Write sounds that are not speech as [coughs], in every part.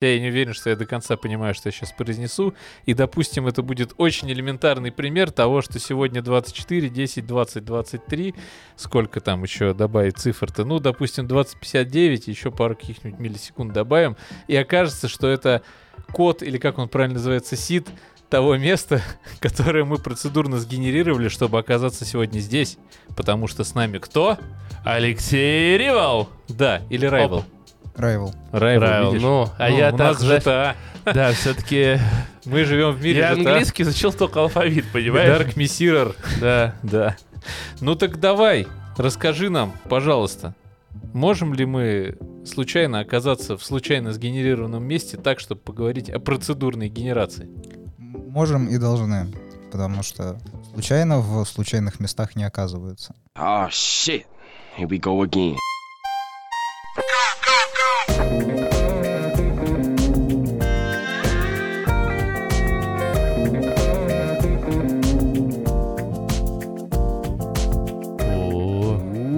Я не уверен, что я до конца понимаю, что я сейчас произнесу. И, допустим, это будет очень элементарный пример того, что сегодня 24, 10, 20, 23. Сколько там еще добавить цифр-то? Ну, допустим, 2059, еще пару каких-нибудь миллисекунд добавим. И окажется, что это код, или как он правильно называется, сид того места, [laughs] которое мы процедурно сгенерировали, чтобы оказаться сегодня здесь. Потому что с нами кто? Алексей Ривал. Да, или Райвел. Райвел. Райвел, Райвел, ну, а Ну, я у так, знаешь, GTA. Да, все-таки Мы живем в мире я GTA. английский изучил только алфавит, понимаешь? Dark Mirror. Да. Да. Ну так давай, расскажи нам, пожалуйста, можем ли мы случайно оказаться в случайно сгенерированном месте так, чтобы поговорить о процедурной генерации? Можем и должны, потому что случайно в случайных местах не оказываются. Oh shit. Here we go again.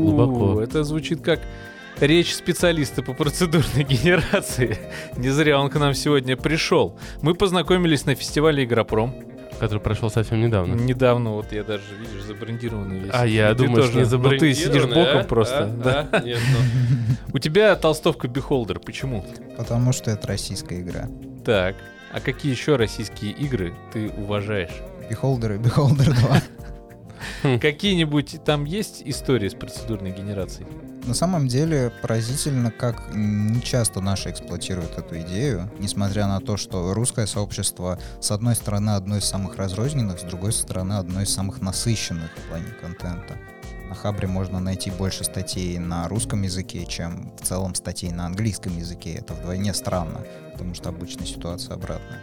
Глубоко. Это звучит как речь специалиста по процедурной [laughs] генерации. Не зря он к нам сегодня пришел. Мы познакомились на фестивале Игропром. Который прошел совсем недавно. Недавно, вот я даже, видишь, забрендированный весь. А я думаю, тоже. не Ну, ты забрендированный, сидишь боком а? просто. А? да. А? Нет, ну. У тебя толстовка Beholder. Почему? Потому что это российская игра. Так. А какие еще российские игры ты уважаешь? Beholder и Beholder 2. Какие-нибудь там есть истории с процедурной генерацией? На самом деле поразительно, как нечасто наши эксплуатируют эту идею, несмотря на то, что русское сообщество с одной стороны одно из самых разрозненных, с другой стороны одно из самых насыщенных в плане контента. На Хабре можно найти больше статей на русском языке, чем в целом статей на английском языке. Это вдвойне странно, потому что обычно ситуация обратная.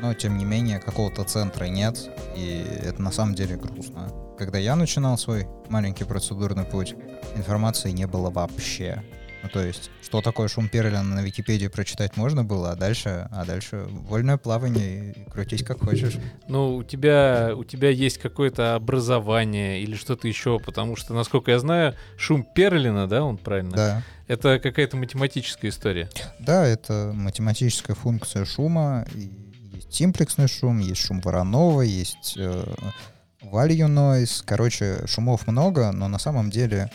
Но, тем не менее, какого-то центра нет, и это на самом деле грустно. Когда я начинал свой маленький процедурный путь, информации не было вообще. Ну, то есть, что такое шум Перлина на Википедии прочитать можно было, а дальше, а дальше вольное плавание и крутись как хочешь. Ну, у тебя, у тебя есть какое-то образование или что-то еще, потому что, насколько я знаю, шум Перлина, да, он правильно? Да. Это какая-то математическая история. Да, это математическая функция шума. и есть симплексный шум, есть шум Воронова, есть э, value noise. Короче, шумов много, но на самом деле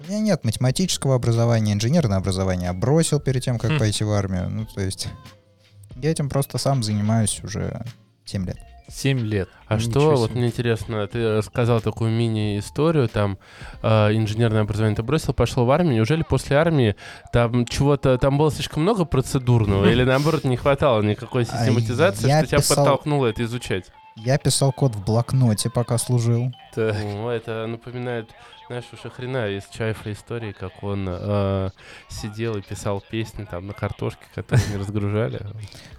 у меня нет математического образования, инженерное образование я бросил перед тем, как Хм. пойти в армию. Ну, то есть я этим просто сам занимаюсь уже 7 лет. Семь лет. А Ничего что, вот себе. мне интересно, ты рассказал такую мини-историю, там э, инженерное образование ты бросил, пошел в армию, неужели после армии там чего-то, там было слишком много процедурного, или наоборот не хватало никакой систематизации, что тебя подтолкнуло это изучать? Я писал код в блокноте, пока служил. Так. О, это напоминает, знаешь, уж хрена из Чайфа истории, как он э, сидел и писал песни там на картошке, которые не разгружали.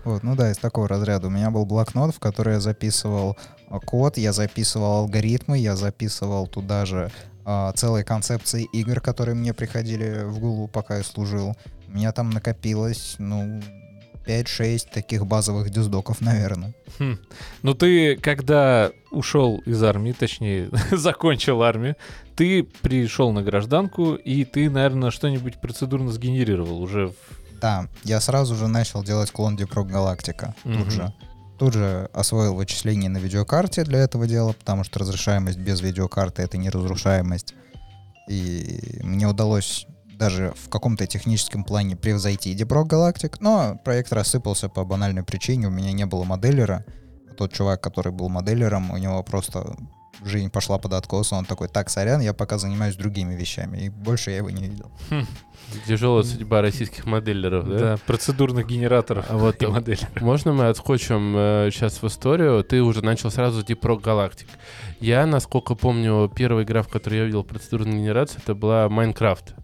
Вот, ну да, из такого разряда. У меня был блокнот, в который я записывал а, код, я записывал алгоритмы, я записывал туда же а, целые концепции игр, которые мне приходили в голову, пока я служил. У меня там накопилось, ну, 5-6 таких базовых дисдоков, наверное. Хм. Ну ты, когда ушел из армии, точнее, [laughs] закончил армию, ты пришел на гражданку, и ты, наверное, что-нибудь процедурно сгенерировал уже в Да, я сразу же начал делать клон Deep Галактика. Тут же. Тут же освоил вычисление на видеокарте для этого дела, потому что разрешаемость без видеокарты — это не разрушаемость. И мне удалось даже в каком-то техническом плане превзойти Deep Галактик, но проект рассыпался по банальной причине, у меня не было моделлера. Тот чувак, который был моделлером, у него просто жизнь пошла под откос, он такой, так, сорян, я пока занимаюсь другими вещами, и больше я его не видел. Тяжелая судьба российских моделлеров, да? да, процедурных генераторов А вот и. Можно мы отскочим э, сейчас в историю? Ты уже начал сразу Deep Rock Galactic. Я, насколько помню, первая игра, в которой я увидел процедурную генерацию, это была Майнкрафт.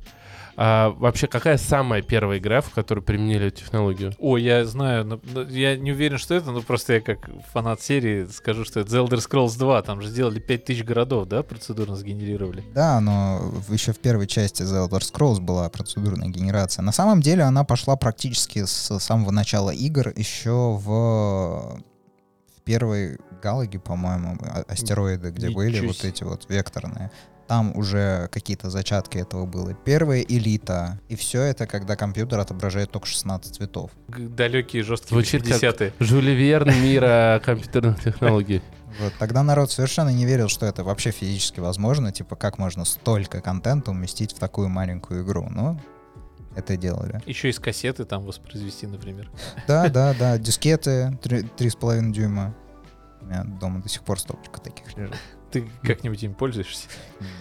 А вообще, какая самая первая игра, в которой применили эту технологию? О, я знаю, но- но я не уверен, что это, но просто я как фанат серии скажу, что это The Elder Scrolls 2, там же сделали 5000 городов, да, процедурно сгенерировали. Да, но еще в первой части The Elder Scrolls была процедурная генерация. На самом деле она пошла практически с самого начала игр, еще в, первой Галаге, по-моему, а- астероиды, где Ничего были вот эти вот векторные. Там уже какие-то зачатки этого было. Первая элита. И все это, когда компьютер отображает только 16 цветов. Далекие жесткие Звучит как 80-е. Жюли Верн мира компьютерных технологий. Вот. Тогда народ совершенно не верил, что это вообще физически возможно. Типа, как можно столько контента уместить в такую маленькую игру. Но это делали. Еще из кассеты там воспроизвести, например. Да, да, да. Дискеты 3,5 дюйма. У меня дома до сих пор стопочка таких лежит. Ты как-нибудь им пользуешься?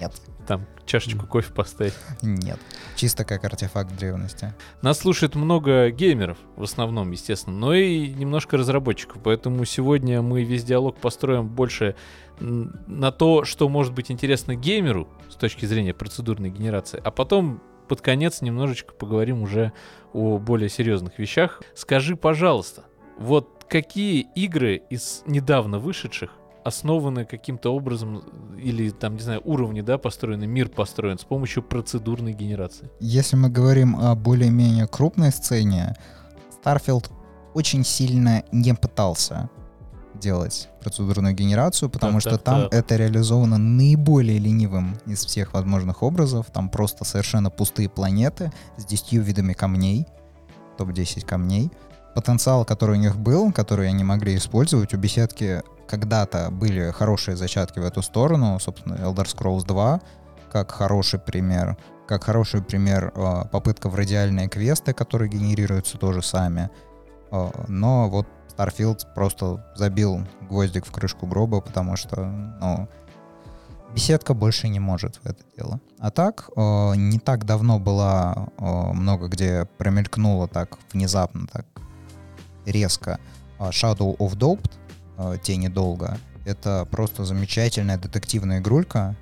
Нет, Там чашечку кофе поставить. нет. Чисто как артефакт древности. Нас слушает много геймеров, в основном, естественно, но и немножко разработчиков. Поэтому сегодня мы весь диалог построим больше на то, что может быть интересно геймеру с точки зрения процедурной генерации, а потом под конец немножечко поговорим уже о более серьезных вещах. Скажи, пожалуйста, вот какие игры из недавно вышедших основаны каким-то образом, или там, не знаю, уровни, да, построены, мир построен с помощью процедурной генерации? Если мы говорим о более-менее крупной сцене, Starfield очень сильно не пытался делать процедурную генерацию, потому Так, что так, там так. это реализовано наиболее ленивым из всех возможных образов. Там просто совершенно пустые планеты с 10 видами камней, топ-10 камней. Потенциал, который у них был, который они могли использовать, у беседки когда-то были хорошие зачатки в эту сторону, собственно, Elder Scrolls 2, как хороший пример, как хороший пример э, попытка в радиальные квесты, которые генерируются тоже сами. Э, Но вот Starfield просто забил гвоздик в крышку гроба, потому что, ну, беседка больше не может в это дело. А так, э, не так давно была э, много где промелькнула так внезапно, так резко э, Shadow of э, Тени Долга. Это просто замечательная детективная игрулька.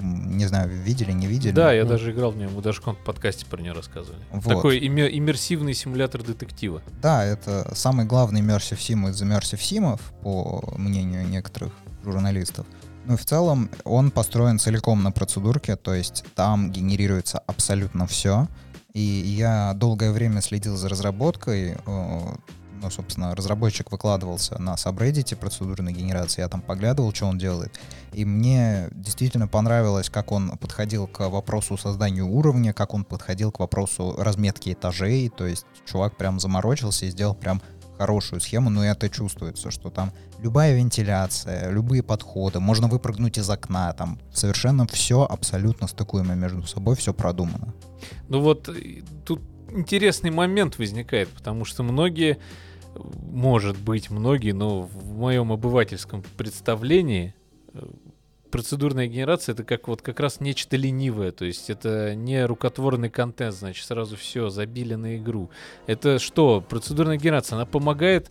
Не знаю, видели, не видели? Да, я Ну. даже играл в нее, мы даже в каком-то подкасте про нее рассказывали. Вот. Такой име- иммерсивный симулятор детектива. Да, это самый главный Immersive Sim из Immersive Симов, по мнению некоторых журналистов. Ну в целом он построен целиком на процедурке, то есть там генерируется абсолютно все. И я долгое время следил за разработкой. Ну, собственно, разработчик выкладывался на сабреддите процедурной генерации, я там поглядывал, что он делает. И мне действительно понравилось, как он подходил к вопросу создания уровня, как он подходил к вопросу разметки этажей. То есть чувак прям заморочился и сделал прям хорошую схему, но это чувствуется, что там любая вентиляция, любые подходы, можно выпрыгнуть из окна, там совершенно все абсолютно стыкуемо между собой, все продумано. Ну вот тут интересный момент возникает, потому что многие, может быть, многие, но в моем обывательском представлении э, процедурная генерация это как вот как раз нечто ленивое, то есть это не рукотворный контент, значит сразу все забили на игру. Это что? Процедурная генерация, она помогает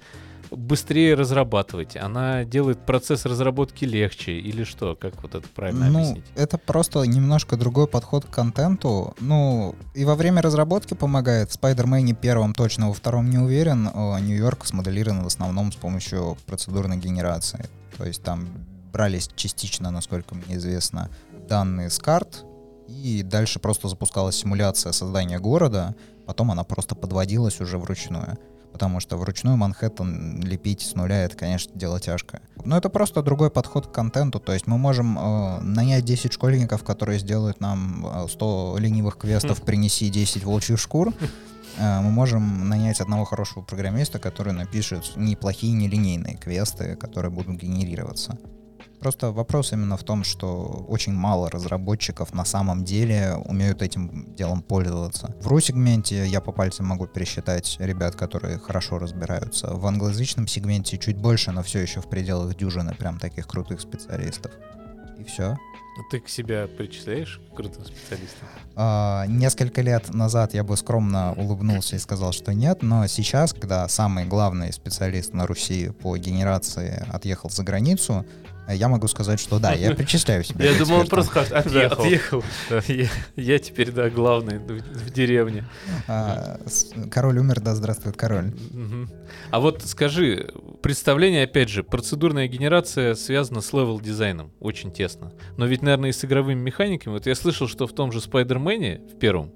быстрее разрабатывать, она делает процесс разработки легче или что? Как вот это правильно ну, объяснить? это просто немножко другой подход к контенту. Ну, и во время разработки помогает. В Spider-Man первом точно, во втором не уверен. Нью-Йорк смоделирован в основном с помощью процедурной генерации. То есть там брались частично, насколько мне известно, данные с карт, и дальше просто запускалась симуляция создания города, потом она просто подводилась уже вручную. Потому что вручную Манхэттен лепить с нуля это, конечно, дело тяжкое. Но это просто другой подход к контенту. То есть мы можем э, нанять 10 школьников, которые сделают нам э, 100 ленивых квестов [laughs] «Принеси 10 волчьих шкур». Э, мы можем нанять одного хорошего программиста, который напишет неплохие, нелинейные квесты, которые будут генерироваться. Просто вопрос именно в том, что очень мало разработчиков на самом деле умеют этим делом пользоваться. В ру-сегменте я по пальцам могу пересчитать ребят, которые хорошо разбираются. В англоязычном сегменте чуть больше, но все еще в пределах дюжины прям таких крутых специалистов. И все. Ну, Ты к себя причисляешь крутым специалистам? А, несколько лет назад я бы скромно улыбнулся и сказал, что нет, но сейчас, когда самый главный специалист на Руси по генерации отъехал за границу, я могу сказать, что да, я причисляю себя. Я думал, он просто отъехал. отъехал. Я, теперь, да, главный в, деревне. А, король умер, да здравствует король. А вот скажи, представление, опять же, процедурная генерация связана с левел-дизайном очень тесно. Но ведь наверное, и с игровыми механиками. Вот я слышал, что в том же Спайдермене, в первом,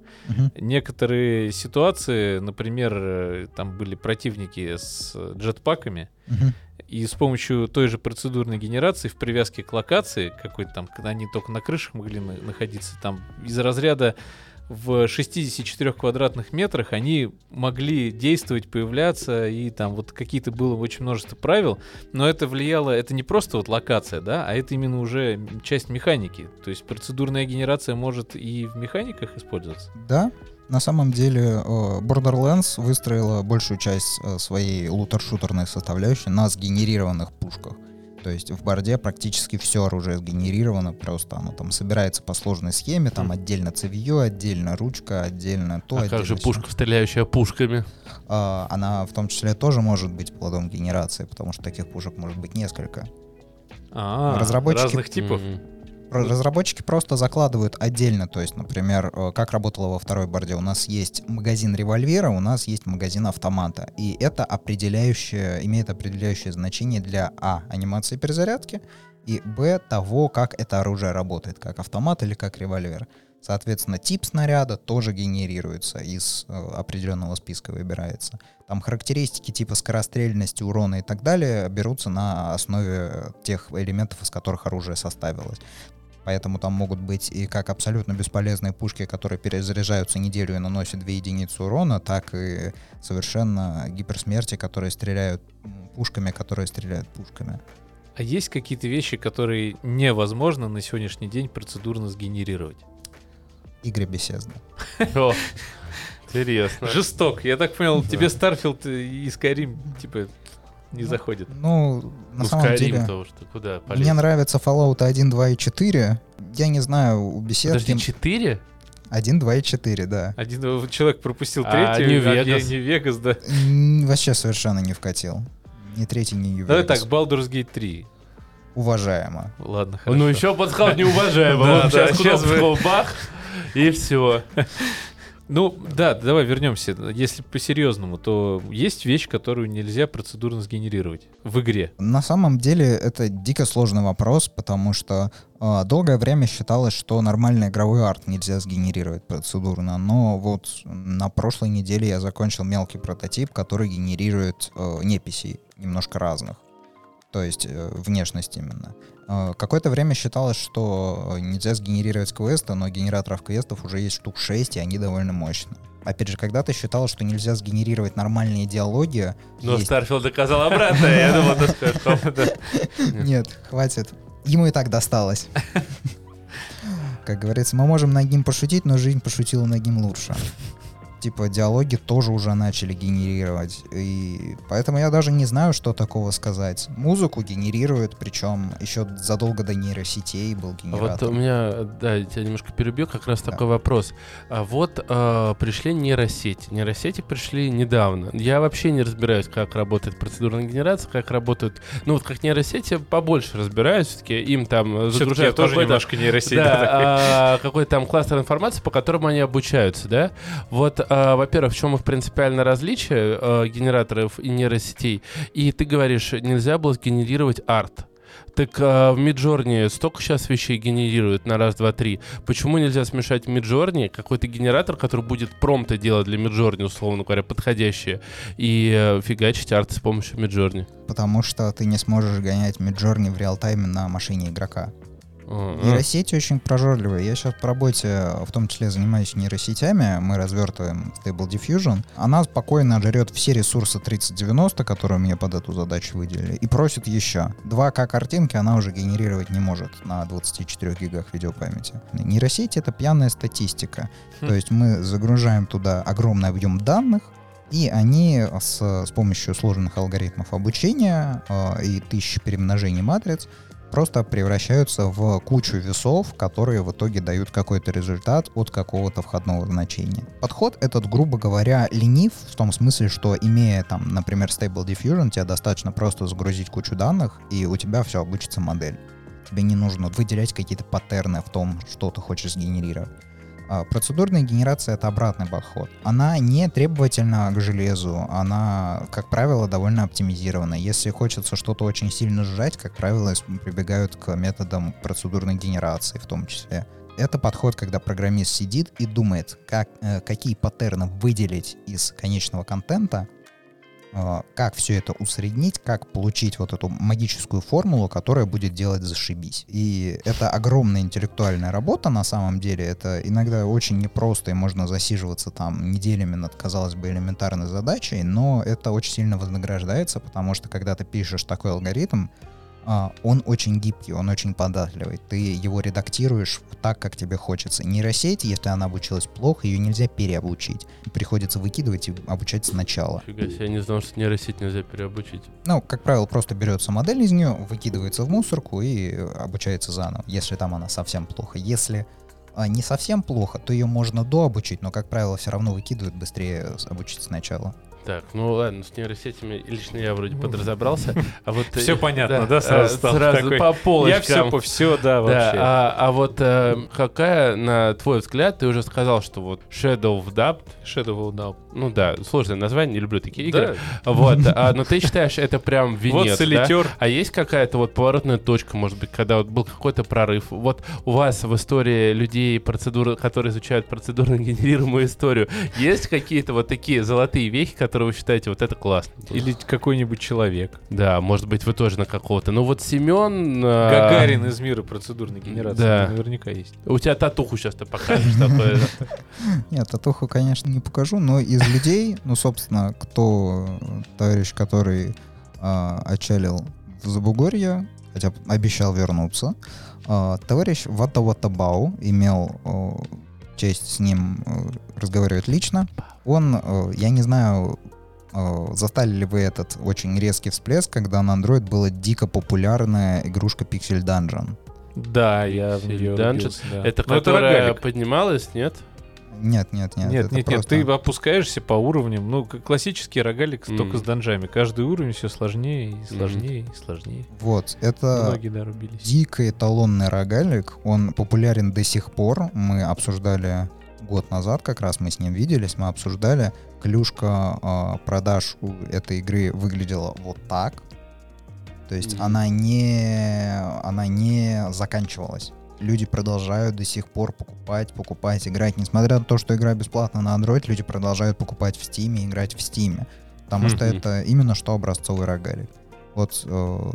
некоторые ситуации, например, э, там были противники с э, джетпаками. И с помощью той же процедурной генерации в привязке к локации, какой-то там, когда они только на крышах могли на- находиться, там из разряда в 64 квадратных метрах они могли действовать, появляться, и там вот какие-то было очень множество правил, но это влияло, это не просто вот локация, да, а это именно уже часть механики. То есть процедурная генерация может и в механиках использоваться. Да, на самом деле э, Borderlands выстроила большую часть э, своей лутер-шутерной составляющей на сгенерированных пушках. То есть в борде практически все оружие сгенерировано, просто оно там собирается по сложной схеме, там Мгм. отдельно цевье, отдельно ручка, отдельно то, а как же отдельно сё. пушка, стреляющая пушками? А, она в том числе тоже может быть плодом генерации, потому что таких пушек может быть несколько. А, Разработчики- разных типов. М. Разработчики просто закладывают отдельно, то есть, например, э, как работало во второй борде, у нас есть магазин револьвера, у нас есть магазин автомата, и это определяющее, имеет определяющее значение для а анимации перезарядки и б того, как это оружие работает, как автомат или как револьвер. Соответственно, тип снаряда тоже генерируется из э, определенного списка выбирается. Там характеристики типа скорострельности, урона и так далее берутся на основе тех элементов, из которых оружие составилось. Поэтому там могут быть и как абсолютно бесполезные пушки, которые перезаряжаются неделю и наносят 2 единицы урона, так и совершенно гиперсмерти, которые стреляют пушками, которые стреляют пушками. А есть какие-то вещи, которые невозможно на сегодняшний день процедурно сгенерировать? Игры. О, Интересно. Жесток. Я так понял, тебе Starfield и Skyrim, типа, не заходит. Ну, на Ну, самом Skyrim деле, то что, куда мне полез? нравится Fallout 1, 2 и 4. Я не знаю, у Bethesda... Подожди, 4? 1, 2 и 4, да. Один человек пропустил А, третью, New а я Vegas? не Вегас, да. Вообще совершенно не вкатил. Ни третий, ни New Давай так, Baldur's Gate 3. Уважаемо. Ладно, хорошо. Ну еще подсказал неуважаемо. [laughs] Да, сейчас кнопку бах, и все. [laughs] Ну, да, давай вернемся. Если по-серьезному, то есть вещь, которую нельзя процедурно сгенерировать в игре. На самом деле это дико сложный вопрос, потому что э, долгое время считалось, что нормальный игровой арт нельзя сгенерировать процедурно, но вот на прошлой неделе я закончил мелкий прототип, который генерирует э, неписей немножко разных, то есть э, внешность именно. Э, Какое-то время считалось, что э, нельзя сгенерировать квесты, но генераторов квестов уже есть штук 6, и они довольно мощные. Опять же, когда-то считалось, что нельзя сгенерировать нормальные диалоги. Но есть- Starfield доказал обратное. Я думал, ты скажешь. [laughs] Нет, хватит. Ему и так досталось. [laughs] Как говорится, мы можем над ним пошутить, но жизнь пошутила над ним лучше. Типа диалоги тоже уже начали генерировать. И поэтому я даже не знаю, что такого сказать. Музыку генерируют, причем еще задолго до нейросетей был А Вот генератор. у меня, да, я тебя немножко перебью, как раз Да. такой вопрос. А вот а, пришли нейросети. Нейросети пришли недавно. Я вообще не разбираюсь, как работает процедурная генерация, как работают... Ну вот как нейросети побольше разбираюсь, все-таки им там э, загружают тоже какой-то- немножко нейросеть. Да, да, а, какой-то там кластер информации, по которому они обучаются, да? Вот, а, во-первых, в чем их принципиальное различие а, генераторов и нейросетей? И ты говоришь, нельзя было сгенерировать арт. Так а, в Midjourney столько сейчас вещей генерируют на раз, два, три. Почему нельзя смешать в Midjourney какой-то генератор, который будет промпты делать для Midjourney, условно говоря, подходящие, и э, фигачить арт с помощью Midjourney? Потому что ты не сможешь гонять Midjourney в реал-тайме на машине игрока. Нейросети очень прожорливые. Я сейчас по работе, в том числе, занимаюсь нейросетями. Мы развертываем Stable Diffusion. Она спокойно жрет все ресурсы 3090, которые мне под эту задачу выделили, и просит еще. 2К картинки она уже генерировать не может на 24 гигах видеопамяти. Нейросеть — это пьяная статистика. Хм. То есть мы загружаем туда огромный объем данных, и они с, с помощью сложных алгоритмов обучения э, и тысячи перемножений матриц просто превращаются в кучу весов, которые в итоге дают какой-то результат от какого-то входного значения. Подход этот, грубо говоря, ленив в том смысле, что имея там, например, Stable Diffusion, тебе достаточно просто загрузить кучу данных, и у тебя все обучится модель. Тебе не нужно выделять какие-то паттерны в том, что ты хочешь сгенерировать. А процедурная генерация — это обратный подход. Она не требовательна к железу, она, как правило, довольно оптимизирована. Если хочется что-то очень сильно сжать, как правило, прибегают к методам процедурной генерации в том числе. Это подход, когда программист сидит и думает, как, э, какие паттерны выделить из конечного контента, как все это усреднить, как получить вот эту магическую формулу, которая будет делать зашибись. И это огромная интеллектуальная работа на самом деле. Это иногда очень непросто, и можно засиживаться там неделями над, казалось бы, элементарной задачей, но это очень сильно вознаграждается, потому что когда ты пишешь такой алгоритм, а, он очень гибкий, он очень податливый. Ты его редактируешь так, как тебе хочется. Нейросеть, если она обучилась плохо, ее нельзя переобучить. Приходится выкидывать и обучать сначала. Фига себе, я не знал, что нейросеть нельзя переобучить. Ну, как правило, просто берется модель из нее, выкидывается в мусорку и обучается заново, если там она совсем плохо. Если а, не совсем плохо, то ее можно дообучить, но, как правило, все равно выкидывают быстрее обучить сначала. Так, ну ладно, с нейросетями лично я вроде подразобрался. А вот [laughs] все понятно, да, сразу, сразу такой, по полочкам. Я все по все, да, вообще. Да, а, а вот э, какая, на твой взгляд, ты уже сказал, что вот Shadow of Doubt, Shadow of Doubt, ну да, сложное название, не люблю такие игры. Да. [laughs] Вот, а, но ты считаешь, это прям венец, вот солитер. да? А есть какая-то вот поворотная точка, может быть, когда вот был какой-то прорыв? Вот у вас в истории людей, процедуры, которые изучают процедурно генерируемую историю, есть какие-то вот такие золотые вехи, которые вы считаете, вот это классно? Или какой-нибудь человек? Да, может быть, вы тоже на какого-то. Ну вот Семен... А, Гагарин из мира процедурной генерации. Да. Наверняка есть. У тебя татуху сейчас ты покажешь такое. [laughs] Нет, татуху, конечно, не покажу, но из людей, ну, собственно, кто товарищ, который э, отчалил в Забугорье, хотя обещал вернуться, э, товарищ Вата Ватабау имел честь с ним э, разговаривать лично. Он, э, я не знаю, э, застали ли вы этот очень резкий всплеск, когда на Android была дико популярная игрушка Pixel Dungeon. Да, я в нее Dungeon. Да. Это Но которая это поднималась, нет? Нет, нет, нет. Нет, нет, просто... нет, ты опускаешься по уровням. Ну, классический рогалик mm. только с данжами. Каждый уровень все сложнее и сложнее mm. и сложнее. Вот, это Многие, да, дикий эталонный рогалик. Он популярен до сих пор. Мы обсуждали год назад как раз, мы с ним виделись, мы обсуждали. Клюшка э, продаж у этой игры выглядела вот так. То есть mm-hmm. она не она не заканчивалась люди продолжают до сих пор покупать, покупать, играть. Несмотря на то, что игра бесплатна на Android, люди продолжают покупать в Steam и играть в Steam. Потому что это именно что образцовый рогалик. Вот э,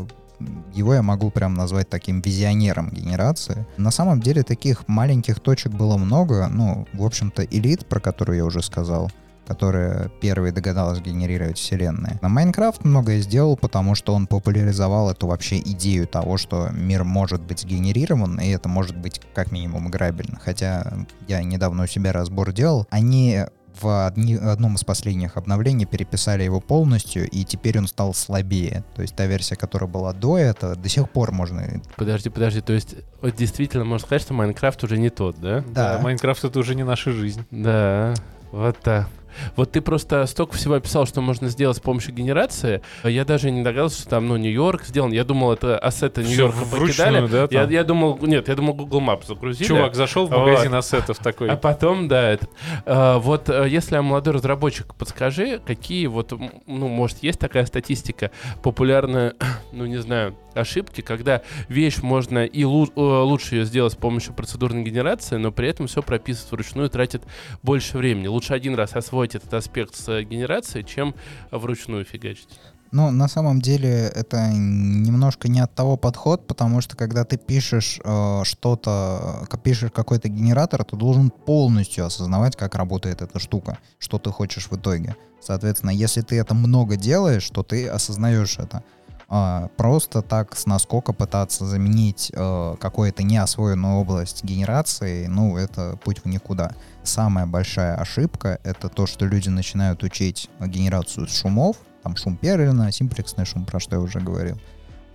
его я могу прям назвать таким визионером генерации. На самом деле таких маленьких точек было много. Ну, в общем-то, элит, про которую я уже сказал, которая первой догадалась генерировать вселенные. На Майнкрафт многое сделал, потому что он популяризовал эту вообще идею того, что мир может быть сгенерирован, и это может быть как минимум играбельно. Хотя я недавно у себя разбор делал. Они в одни, одном из последних обновлений переписали его полностью, и теперь он стал слабее. То есть та версия, которая была до этого, до сих пор можно... Подожди, подожди, то есть вот действительно можно сказать, что Майнкрафт уже не тот, да? Да. да Майнкрафт это уже не наша жизнь. Да, вот так. Вот ты просто столько всего описал, что можно сделать с помощью генерации. Я даже не догадался, что там, ну, Нью-Йорк сделан. Я думал, это ассеты Нью-Йорка покидали. Да, я, я думал, нет, я думал, Google Maps загрузили. Чувак зашел в магазин вот. ассетов такой. А потом, да, этот. А, вот э, если я молодой разработчик, подскажи, какие вот, ну, может, есть такая статистика популярная, [coughs] ну, не знаю, ошибки, когда вещь можно и лу- э, лучше ее сделать с помощью процедурной генерации, но при этом все прописывать вручную тратит больше времени. Лучше один раз освоить этот аспект с генерацией, чем вручную фигачить. Ну, на самом деле, это немножко не от того подход, потому что когда ты пишешь э, что-то, пишешь какой-то генератор, ты должен полностью осознавать, как работает эта штука, что ты хочешь в итоге. Соответственно, если ты это много делаешь, то ты осознаешь это. А, просто так с наскока пытаться заменить э, какую-то неосвоенную область генерации, ну, это путь в никуда. Самая большая ошибка — это то, что люди начинают учить генерацию шумов, там шум Перлина, симплексный шум, про что я уже говорил.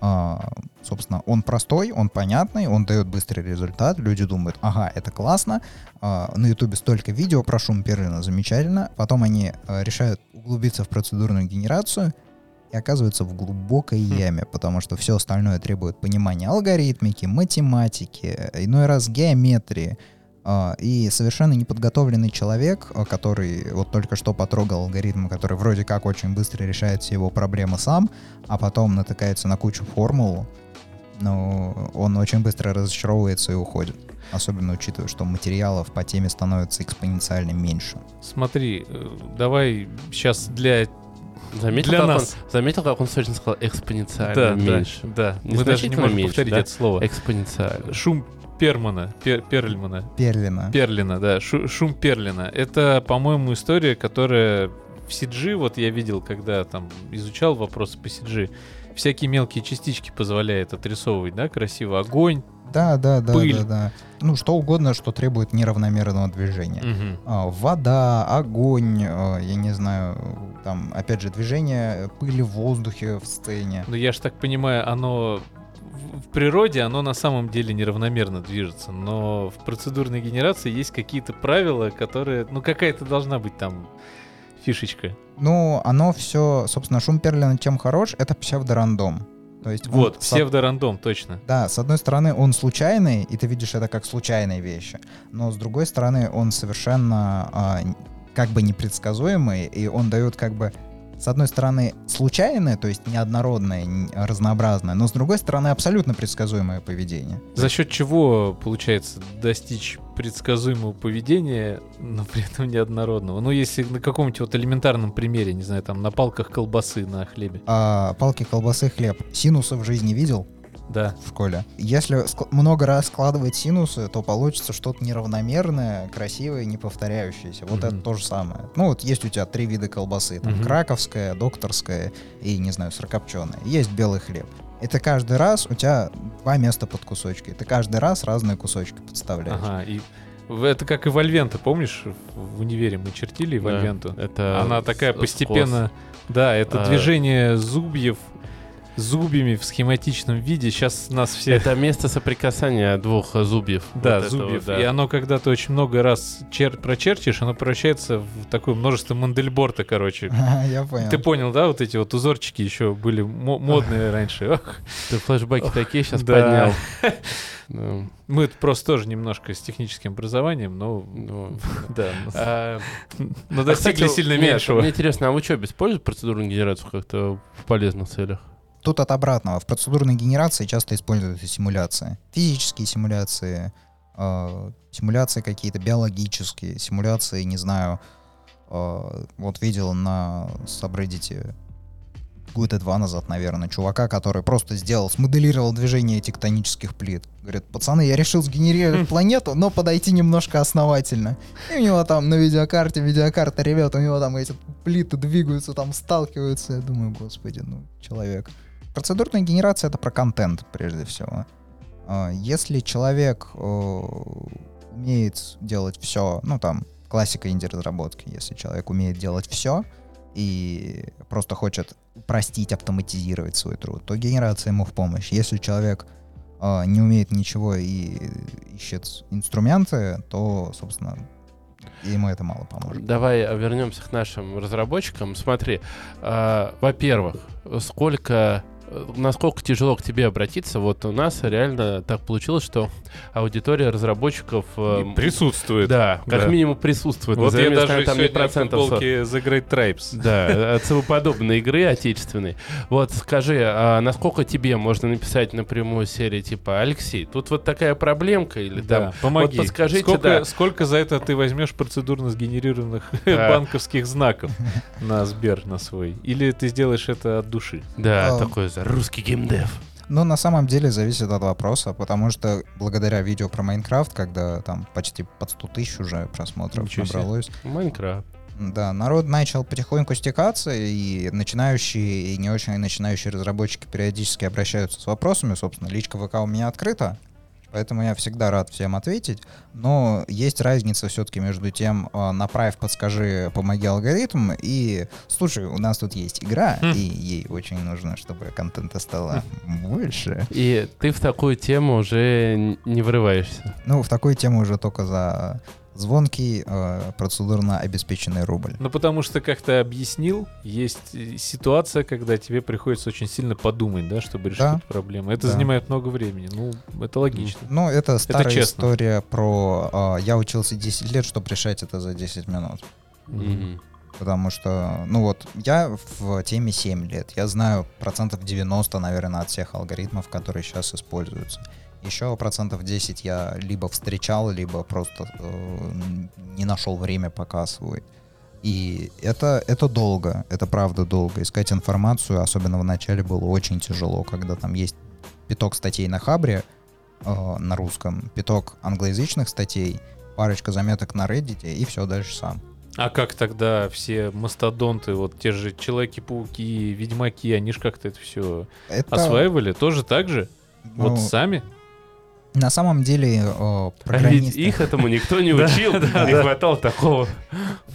А, собственно, он простой, он понятный, он дает быстрый результат. Люди думают, ага, это классно. А, на Ютубе столько видео про шум Перлина, замечательно. Потом они а, решают углубиться в процедурную генерацию — и оказываются в глубокой хм. яме, потому что все остальное требует понимания алгоритмики, математики, иной раз геометрии, А, И совершенно неподготовленный человек, а, который вот только что потрогал алгоритм, который вроде как очень быстро решает все его проблемы сам, а потом натыкается на кучу формул, но он очень быстро разочаровывается и уходит. Особенно учитывая, что материалов по теме становится экспоненциально меньше. Смотри, э, давай сейчас для... Заметил, Для как нас. он, заметил, как он точно сказал экспоненциально Да, да, меньше. да. Мы даже не можем меньше, повторить да? это слово. Экспоненциально. Шум Пермана, Пер- Перльмана. Перлина. Перлина, да, шу- шум Перлина. Это, по-моему, история, которая в CG, вот я видел, когда там изучал вопросы по CG, всякие мелкие частички позволяет отрисовывать, да, красиво. Огонь. Да, да, да, Пыль. да, да. Ну, что угодно, что требует неравномерного движения. А, вода, огонь, а, я не знаю, там, опять же, движение пыли в воздухе в сцене. Но я ж так понимаю, оно в природе оно на самом деле неравномерно движется, но в процедурной генерации есть какие-то правила, которые, ну какая-то должна быть там фишечка. Ну, оно все, собственно, шум Перлина чем хорош, это псевдорандом. То есть он Вот, од- псевдорандом, точно. Да, с одной стороны, он случайный, и ты видишь это как случайные вещи, но с другой стороны, он совершенно а, как бы непредсказуемый, и он дает как бы с одной стороны случайное, то есть неоднородное, разнообразное, но с другой стороны абсолютно предсказуемое поведение. За счет чего получается достичь предсказуемого поведения, но при этом неоднородного? Ну, если на каком-нибудь вот элементарном примере, не знаю, там на палках колбасы на хлебе. А, палки, колбасы, хлеб. Синусы в жизни видел Да. в школе? Если много раз складывать синусы, то получится что-то неравномерное, красивое, не повторяющееся. Вот это Мгм. то же самое. Ну вот есть у тебя три вида колбасы. Там Мгм. краковская, докторская и, не знаю, сырокопченая. Есть белый хлеб. Это каждый раз у тебя два места под кусочки. Ты каждый раз разные кусочки подставляешь. Ага, и это как и Вольвента, помнишь, в универе мы чертили Да, Вольвенту? Это Она такая постепенно... Да, это А. движение зубьев зубьями в схематичном виде. Сейчас нас все... Это место соприкасания двух зубьев. [laughs] Да, Вот этого, зубьев. да. И оно, когда ты очень много раз чер- прочерчишь, оно превращается в такое множество мандельборта, короче. [laughs] Я понял. Ты понял, да, вот эти вот узорчики еще были мо- модные раньше. Ты флешбеки такие сейчас поднял. [laughs] Мы просто тоже немножко с техническим образованием, но Ну, да, но- а, но а, достигли сильно меньшего. Мне интересно, а вы что, используете процедурную генерацию как-то в полезных целях? Тут от обратного. В процедурной генерации часто используются симуляции. Физические симуляции, э, симуляции какие-то биологические, симуляции, не знаю, э, вот видел на сабреддите года два назад, наверное, чувака, который просто сделал, смоделировал движение тектонических плит. Говорит, пацаны, я решил сгенерировать планету, но подойти немножко основательно. И у него там на видеокарте, видеокарта ребят, у него там эти плиты двигаются, там сталкиваются. Я думаю, господи, ну, человек. Процедурная генерация — это про контент, прежде всего. А, Если человек э, умеет делать все, ну, там, классика инди-разработки, если человек умеет делать все и просто хочет упростить, автоматизировать свой труд, то генерация ему в помощь. Если человек э, не умеет ничего и ищет инструменты, то, собственно, ему это мало поможет. Давай а, вернемся к нашим разработчикам. Смотри, а, во-первых, сколько э, насколько тяжело к тебе обратиться. Вот у нас реально так получилось, что аудитория разработчиков э, Присутствует. да, как Да. минимум присутствует. Вот я даже там не сегодня в процентов сорок. футболке The Great Tribes. Да, отцевоподобные игры отечественные. Вот скажи, а насколько тебе можно написать напрямую серии типа Алексей, тут вот такая проблемка или Да, там помоги. вот подскажите, сколько, да. сколько за это ты возьмешь процедурно сгенерированных [laughs] Да. банковских знаков на Сбер, на свой? Или ты сделаешь это от души? Да, А, такой за русский геймдев. Ну, на самом деле зависит от вопроса, потому что благодаря видео про Майнкрафт, когда там почти под 100 тысяч уже просмотров Ничего набралось, Майнкрафт. да, народ начал потихоньку стекаться, и начинающие и не очень начинающие разработчики периодически обращаются с вопросами, собственно, личка ВК у меня открыта, поэтому я всегда рад всем ответить, но есть разница все-таки между тем, э, направь, подскажи, помоги алгоритм, и, слушай, у нас тут есть игра, Хм. и ей очень нужно, чтобы контента стало больше. И ты в такую тему уже не врываешься. Ну, в такую тему уже только за Звонкий э, процедурно обеспеченный рубль. Ну, потому что, как ты объяснил, есть э, ситуация, когда тебе приходится очень сильно подумать, да, чтобы решить Да. эту проблему. Это Да. занимает много времени. Ну, это логично. Ну, это старая честно. история про э, «я учился 10 лет, чтобы решать это за 10 минут». Мгм. Потому что, ну вот, я в теме 7 лет. Я знаю процентов 90, наверное, от всех алгоритмов, которые сейчас используются. Еще процентов 10 я либо встречал, либо просто э, не нашел время пока освоить. И это, это долго, это правда долго. Искать информацию, особенно в начале, было очень тяжело, когда там есть пяток статей на Хабре э, на русском, пяток англоязычных статей, парочка заметок на Reddit и все дальше сам. А как тогда все мастодонты, вот те же Человеки-пауки, Ведьмаки, они же как-то это все Это, осваивали? Тоже так же? ну, вот сами? На самом деле э, А ведь программисты... их этому никто не [laughs] учил, не хватало такого.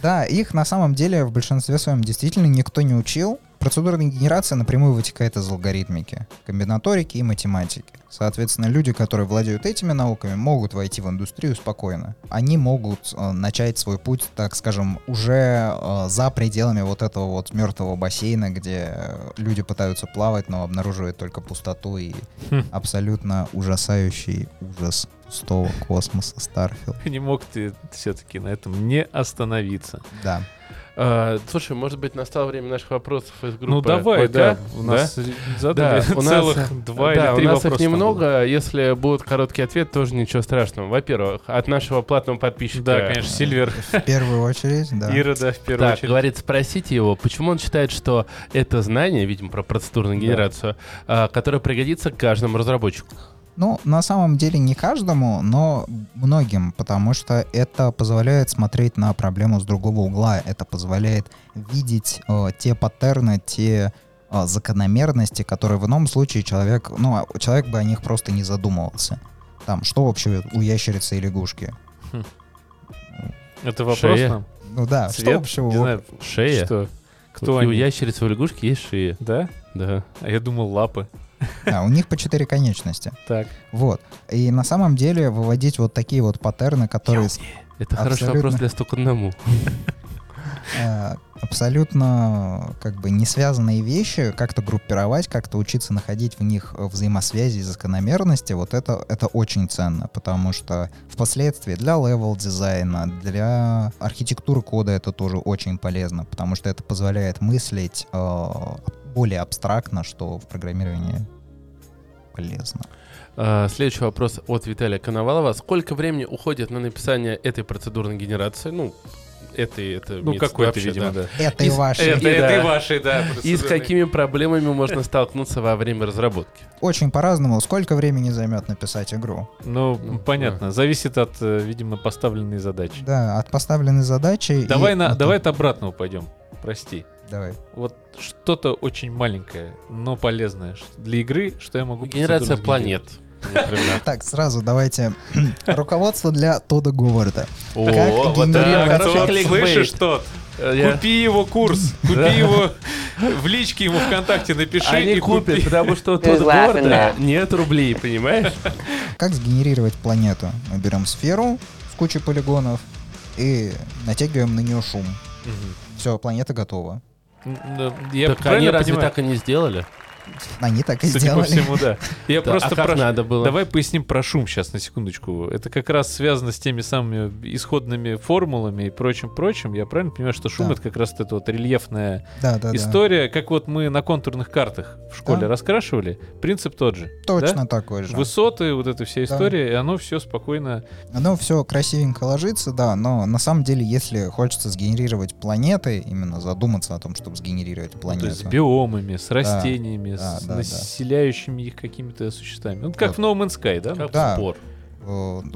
Да, их на самом деле в большинстве своем действительно никто не учил. Процедурная генерация напрямую вытекает из алгоритмики, комбинаторики и математики. Соответственно, люди, которые владеют этими науками, могут войти в индустрию спокойно. Они могут э, начать свой путь, так скажем, уже э, за пределами вот этого вот мертвого бассейна, где э, люди пытаются плавать, но обнаруживают только пустоту и Хм. абсолютно ужасающий ужас пустого космоса Starfield. [laughs] Не мог ты все-таки на этом не остановиться. Да. А, Слушай, может быть, настало время наших вопросов из группы ну давай, ВК? да. У нас задали Да, у нас, целых два да, или три у нас вопроса. их там немного. Если будет короткий ответ, тоже ничего страшного. Во-первых, от нашего платного было. подписчика. Да, конечно, Сильвер. [laughs] В первую очередь, да. Ирода в первую Так, очередь. говорит, спросите его, почему он считает, что это знание, видимо, про процедурную Да. генерацию, а, которое пригодится каждому разработчику. Ну, на самом деле не каждому, но многим, потому что это позволяет смотреть на проблему с другого угла, это позволяет видеть э, те паттерны, те э, закономерности, которые в ином случае человек, ну, а человек бы о них просто не задумывался. Там, что вообще у ящерицы и лягушки? Это вопрос Шея. нам? Ну да, что Цвет? вообще Не у... знаю, Шея. что? Кто И у они? ящерицы у лягушки есть шея. Да? Да. А я думал, лапы. Да, у них по четыре конечности. Так. Вот. И на самом деле выводить вот такие вот паттерны, которые... Это хороший вопрос для столько одному. [laughs] э, абсолютно как бы не связанные вещи, как-то группировать, как-то учиться находить в них э, взаимосвязи и закономерности, вот это, это очень ценно, потому что впоследствии для левел дизайна, для архитектуры кода это тоже очень полезно, потому что это позволяет мыслить э, более абстрактно, что в программировании полезно. А, Следующий вопрос от Виталия Коновалова. Сколько времени уходит на написание этой процедурной генерации? Ну, этой, это Ну, какой-то, вообще, видимо, да. да. Это и Из- ваше. Это, И да. и ваши, да. [laughs] И с какими проблемами можно столкнуться во время разработки? Очень по-разному. Сколько времени займет написать игру? Ну, Ну, понятно. Зависит от, э, видимо, поставленной задачи. Да, от поставленной задачи. и Давай, на, от- давай от обратного пойдем. Прости. Давай. Вот что-то очень маленькое, но полезное для игры, что я могу... Генерация планет. например. Так, сразу давайте. [clears throat] Руководство для Тода Говарда. О, Как вот генерировать- Вот, слышишь, тот? Э, я- Купи его курс, [laughs] купи его в личке ему ВКонтакте напиши Они и купят, купи. потому что у Тодда Говарда нет рублей, понимаешь? Как сгенерировать планету? Мы берем сферу с кучей полигонов и натягиваем на нее шум. Все, планета готова. Да, Я Так они разве понимаю? так и не сделали? Они так и Судя по сделали. всему, да. [laughs] Я Да, просто а как прошу- надо было? Давай поясним про шум сейчас на секундочку. Это как раз связано с теми самыми исходными формулами и прочим-прочим. Я правильно понимаю, что шум Да. это как раз эта вот рельефная Да, да, да. история, как вот мы на контурных картах в школе Да. раскрашивали. Принцип тот же. Точно да? такой же. Высоты, вот эта вся Да. история, и оно все спокойно. Оно все красивенько ложится, да, но на самом деле, если хочется сгенерировать планеты, именно задуматься о том, чтобы сгенерировать ну, то есть с биомами, с растениями, Да, с да, да. населяющими их какими-то существами. Ну, как Вот. в No Man's Sky, да? Как Да. спор.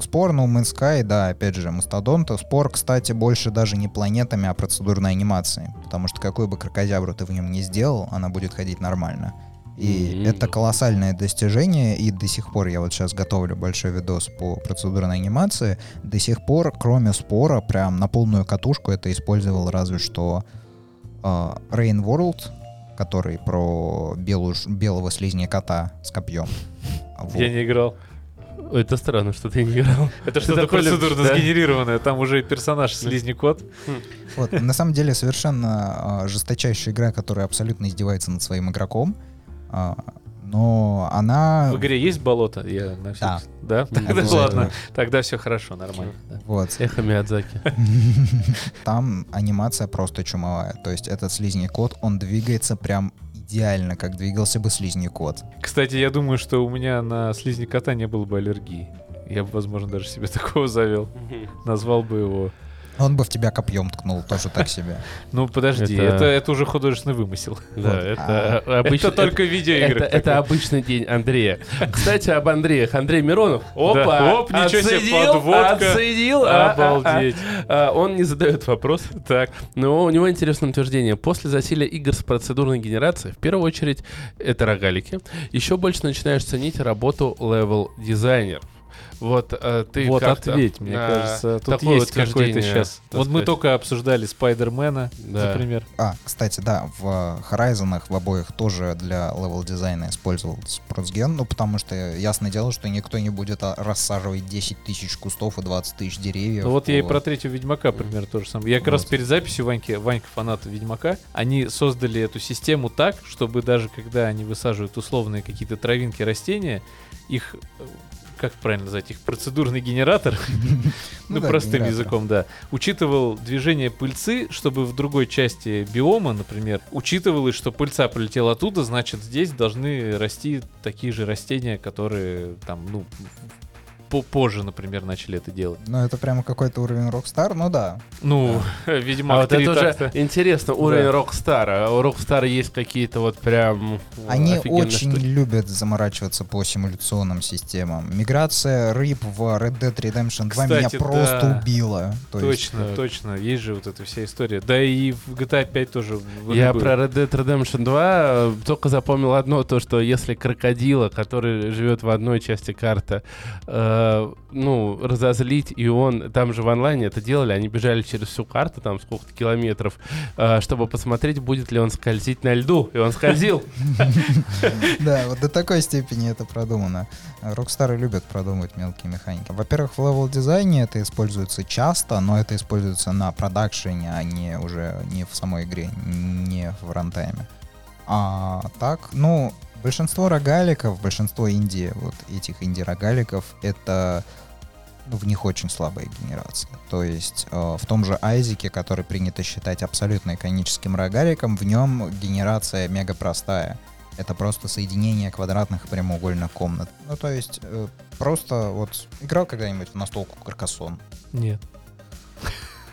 Спор No Man's Sky, да, опять же, Мастодонта. Спор, кстати, больше даже не планетами, а процедурной анимацией. Потому что какой бы крокозябру ты в нем не сделал, она будет ходить нормально. И Мгм. это колоссальное достижение, и до сих пор, я вот сейчас готовлю большой видос по процедурной анимации, до сих пор, кроме спора, прям на полную катушку это использовал разве что э, Rain World, который про белую, белого слизня кота с копьем. Вот. Я не играл. Ой, Это странно, что ты не играл. Это что-то процедурно да? сгенерированное. Там уже персонаж слизни кот. Вот, на самом деле совершенно а, жесточайшая игра, которая абсолютно издевается над своим игроком. Но она... В игре есть болото? Я на всякий- Да. Да? [laughs] Тогда ладно. Тогда все хорошо, нормально. Вот. Эхо Миядзаки. [laughs] Там анимация просто чумовая. То есть этот слизний кот, он двигается прям идеально, как двигался бы слизний кот. Кстати, я думаю, что у меня на слизни кота не было бы аллергии. Я бы, возможно, даже себе [laughs] такого завел. Назвал бы его. Он бы в тебя копьем ткнул, тоже так себе. [laughs] Ну, подожди, Это- уже художественный вымысел. [laughs] Да, Вот. это [laughs] только видеоигры. Это, это обычный день Андрея. Кстати, об Андреях. Андрей Миронов. Опа! Да. Оп, ничего себе, подводка. отсудил. А, а, а. Обалдеть. А, Он не задает вопрос. Так, Но у него интересное утверждение. После засилия игр с процедурной генерацией, в первую очередь, это рогалики, еще больше начинаешь ценить работу левел-дизайнеров. Вот э, ты вот ответь, мне на кажется. Тут такое есть какой-то утверждение, сейчас. Вот мы сказать. только обсуждали Спайдермена, Да. например. А, кстати, да, в Horizon в обоих тоже для левел дизайна использовался процген, ну потому что ясное дело, что никто не будет а, рассаживать 10 тысяч кустов и 20 тысяч деревьев. Ну вот я и про третьего Ведьмака, примерно, то же самое. Я как раз Вот. перед записью Ваньки, Ванька фанат Ведьмака, они создали эту систему так, чтобы даже когда они высаживают условные какие-то травинки, растения, их, э, как правильно назвать, их процедурный генератор, [laughs] ну, да, простым языком, да, учитывал движение пыльцы, чтобы в другой части биома, например, учитывалось, что пыльца прилетела оттуда, значит, здесь должны расти такие же растения, которые там, ну, позже, например, начали это делать. Ну это прямо какой-то уровень Rockstar, ну да. Ну, [laughs] А Ведьмак вот 3 это уже интересно, уровень Да. Рокстара. У Рокстара есть какие-то вот прям Они очень штуки. любят заморачиваться по симуляционным системам. Миграция рыб в Red Dead Redemption 2 меня Кстати, просто да. убила. То есть, Точно, так. точно. Есть же вот эта вся история. Да и в GTA 5 тоже. Я про Red Dead Redemption 2 э, только запомнил одно, то, что если крокодила, который живет в одной части карты, э, ну, разозлить, и он, там же в онлайне это делали, они бежали через всю карту, там сколько-то километров, э, чтобы посмотреть, будет ли он скользить на льду, и он скользил. Да, вот до такой степени это продумано. Рокстары любят продумывать мелкие механики. Во-первых, в левел-дизайне это используется часто, но это используется на продакшене, а не уже не в самой игре, не в рантайме. А так, ну, большинство рогаликов, большинство инди, вот этих инди-рогаликов, это ну, в них очень слабая генерация. То есть э, в том же Айзике, который принято считать абсолютно иконическим рогаликом, в нем генерация мега простая. Это просто соединение квадратных и прямоугольных комнат. Ну, то есть, э, просто вот играл когда-нибудь в настолку Каркасон? Нет.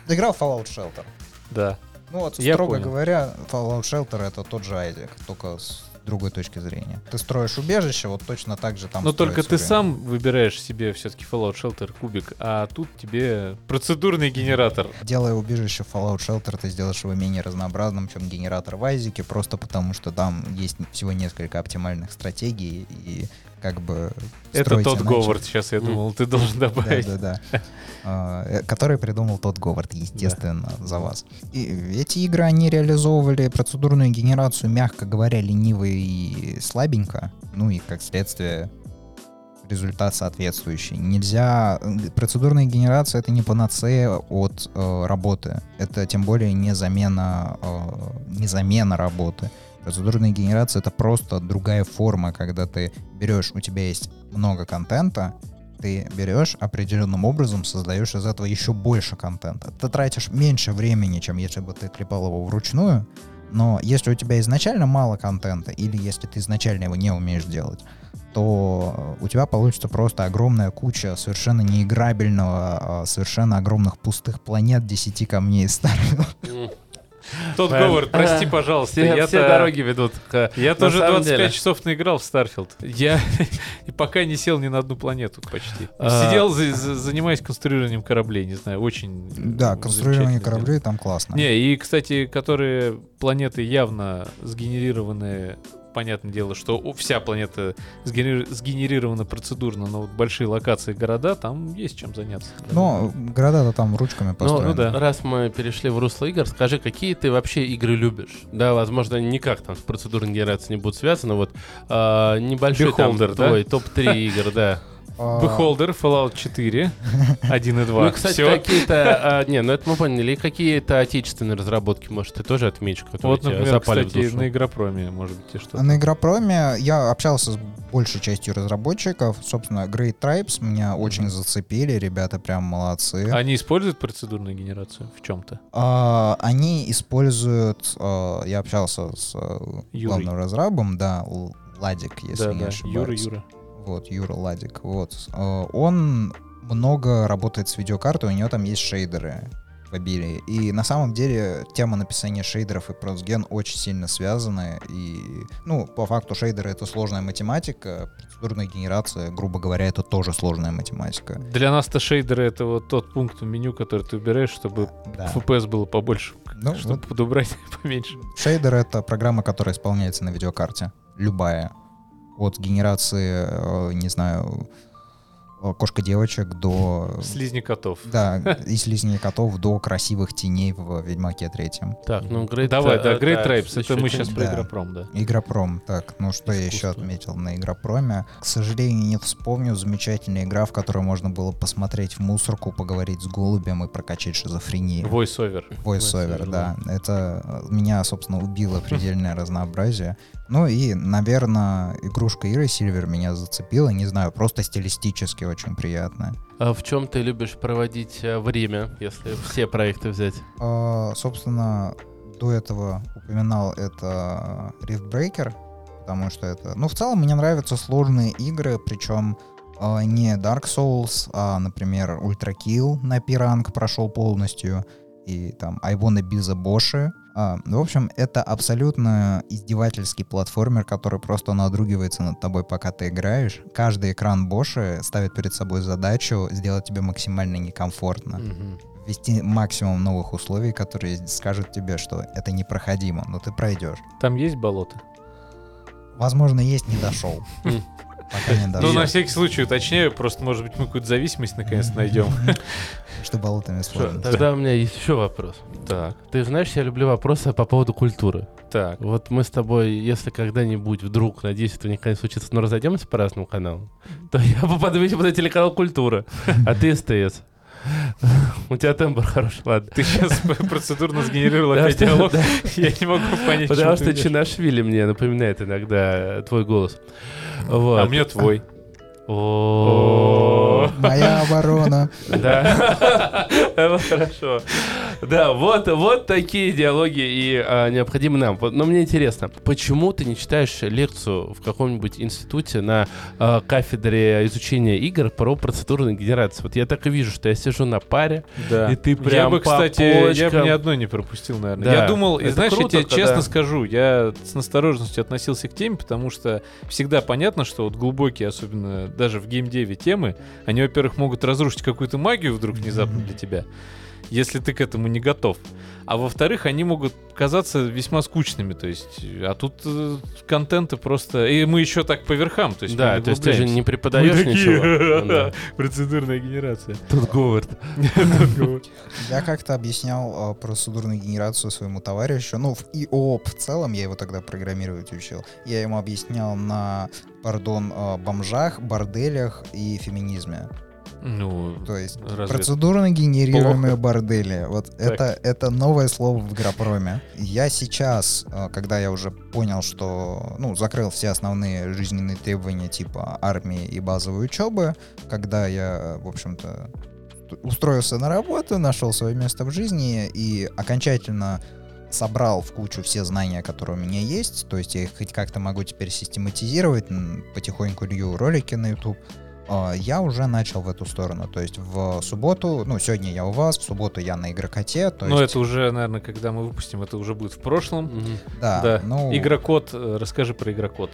Играл в Fallout Shelter. Да. Ну вот, Я строго понял. говоря, Fallout Shelter это тот же Айзек, только с другой точки зрения. Ты строишь убежище, вот точно так же там Но только ты строится сам выбираешь себе все-таки Fallout Shelter кубик, а тут тебе процедурный генератор. Делая убежище Fallout Shelter, ты сделаешь его менее разнообразным, чем генератор в Айзеке, просто потому что там есть всего несколько оптимальных стратегий, и как бы... Это тот Говард, сейчас я думал, ты должен добавить. Да, да, да. А, э, Который придумал тот Говард, естественно, за вас. И эти игры, они реализовывали процедурную генерацию, мягко говоря, лениво и слабенько. Ну и, как следствие, результат соответствующий. Нельзя... э, Процедурная генерация — это не панацея от э, работы. Это тем более не замена, э, не замена работы. Процедурная генерация — это просто другая форма, когда ты берешь, у тебя есть много контента, ты берешь определенным образом, создаешь из этого еще больше контента. Ты тратишь меньше времени, чем если бы ты клепал его вручную, но если у тебя изначально мало контента, или если ты изначально его не умеешь делать, то у тебя получится просто огромная куча совершенно неиграбельного, а, совершенно огромных пустых планет, 10 камней старых. Тодд Говард, прости, пожалуйста. Все, я все дороги ведут к... Я тоже самом 25 деле. часов наиграл в Starfield. Я [laughs] и пока не сел ни на одну планету почти. А. Сидел, за- за- занимаясь конструированием кораблей, не знаю, очень Да, конструирование кораблей там классно. Не, и, кстати, которые планеты явно сгенерированы, понятное дело, что вся планета сгенери- сгенерирована процедурно, но вот большие локации, города, там есть чем заняться. Но города-то там ручками Ну, построены. ну да. раз мы перешли в русло игр, скажи, какие ты вообще игры любишь? Да, возможно, никак там с процедурной генерацией не будут связаны. Вот а, небольшой там Beholder, да? твой топ-3 игр, да. А, Beholder, Fallout 4, 1 [laughs] и 2. Ну, кстати, какие-то... а, не, ну это мы поняли. И какие-то отечественные разработки, может, ты тоже отмечу, которые Вот, например, запали в кстати, душу? на Игропроме, может быть, и что-то. На Игропроме я общался с большей частью разработчиков. Собственно, Great Tribes меня очень зацепили, ребята прям молодцы. Они используют процедурную генерацию в чем-то? А, они используют, а, я общался с а, Юрой. главным разрабом, да, Ладик, если да, не да. Юра, ошибаюсь. Юра. Вот, Юра Ладик. Вот. А, Он много работает с видеокартой, у него там есть шейдеры в обилии. И на самом деле тема написания шейдеров и процген очень сильно связаны. И, ну, по факту шейдеры — это сложная математика, процедурная генерация, грубо говоря, это тоже сложная математика. Для нас-то шейдеры это вот тот пункт в меню, который ты убираешь, чтобы Да. FPS было побольше, Ну, чтобы вот подобрать [laughs] поменьше. Шейдер — это программа, которая исполняется на видеокарте. Любая. От генерации, э, не знаю, э, кошка-девочек до... Слизни котов. Да, [laughs] и слизней котов до красивых теней в Ведьмаке третьем. Так, ну, Great Давай, да, Tri- Great так, Tribes, это мы сейчас про Да. Игропром, да. Игропром. Так, ну что я еще Искусство. отметил на Игропроме? К сожалению, не вспомню замечательная игра, в которой можно было посмотреть в мусорку, поговорить с голубем и прокачать шизофрению. Voice-over. Voice-over, Voice-over, да. Это э, меня, собственно, убило предельное разнообразие. Ну и, наверное, игрушка Иры Сильвер меня зацепила. Не знаю, просто стилистически очень приятная. А в чем ты любишь проводить э, время, если все проекты взять? А, Собственно, до этого упоминал это Rift Breaker, потому что это... Ну, в целом, мне нравятся сложные игры, причем а, не Dark Souls, а, например, Ultra Kill на пиранг прошел полностью, и там I Wanna Be the Bosch. А, в общем, это абсолютно издевательский платформер, который просто надругивается над тобой, пока ты играешь. Каждый экран Боши ставит перед собой задачу сделать тебе максимально некомфортно ввести максимум новых условий, которые скажут тебе, что это непроходимо, но ты пройдешь. Там есть болото? Возможно, есть не дошел. М. Пока не Ну, на всякий случай уточняю, просто, может быть, мы какую-то зависимость наконец найдем. [laughs] Что болотами сложно. Тогда у меня есть еще вопрос. Так, Ты знаешь, я люблю вопросы по поводу культуры. так. Вот мы с тобой, если когда-нибудь вдруг, надеюсь, это никогда не случится, но разойдемся по разным каналам, то я попаду видимо, на телеканал «Культура», а ты СТС. У тебя тембр хороший, ладно. Ты сейчас [laughs] процедурно сгенерировал опять диалог. [laughs] Я не могу понять, Потому что. Чинашвили мне напоминает иногда твой голос. А мне твой. О, Моя оборона. Да. [laughs] Это хорошо. Да, вот, вот такие диалоги и а, необходимы нам. Но мне интересно, почему ты не читаешь лекцию в каком-нибудь институте на а, кафедре изучения игр про процедурную генерацию? Вот я так и вижу, что я сижу на паре, Да. и ты Я прям бы, по кстати, я бы почкам. ни одной не пропустил, наверное. Да. Я думал, и Это знаешь, круто, я тебе когда- честно скажу, я с настороженностью относился к теме, потому что всегда понятно, что вот глубокие, особенно даже в геймдеве темы, они, во-первых, могут разрушить какую-то магию вдруг внезапно для тебя, если ты к этому не готов. А во-вторых, они могут казаться весьма скучными, то есть, а тут э, контента просто... И мы еще так по верхам, то есть Да, то есть ты же не преподаешь Мы такие, ничего. [laughs] Процедурная генерация. [laughs] Тут Говард. Я как-то объяснял а, процедурную генерацию своему товарищу. Ну, в ИОП в целом, я его тогда программировать учил. Я ему объяснял на, пардон, а, бомжах, борделях и феминизме. Ну, То есть разве Процедурно генерируемые бордели. Вот Так. это, это новое слово в Игропроме. Я сейчас, э, когда я уже понял, что, ну, закрыл все основные жизненные требования типа армии и базовой учебы, когда я, в общем-то, устроился на работу, нашел свое место в жизни и окончательно собрал в кучу все знания, которые у меня есть, то есть я их хоть как-то могу теперь систематизировать, потихоньку лью ролики на YouTube, я уже начал в эту сторону. То есть в субботу, ну, сегодня я у вас, в субботу я на игрокоте. То Ну, есть, это уже, наверное, когда мы выпустим, это уже будет в прошлом. Мгм. да, Да. ну, Игрокод, э, расскажи про игрокод.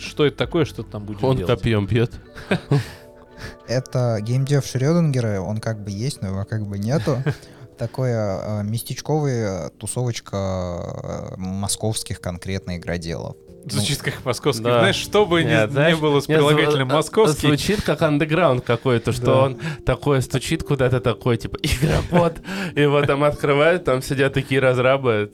Что это такое, что ты там будешь Он делать? копьем бьет. [laughs] это геймдев Шрёдингера, он как бы есть, но его как бы нету. [laughs] Такое э, местечковая тусовочка э, московских конкретно игроделов. Звучит как московский. Да. Знаешь, что бы ни- Нет, не, знаешь, было с нет, прилагательным зв- московский. Звучит как андеграунд какой-то, что Да. он такой стучит куда-то такой, типа, игрокод. Его там открывают, там сидят такие разрабы.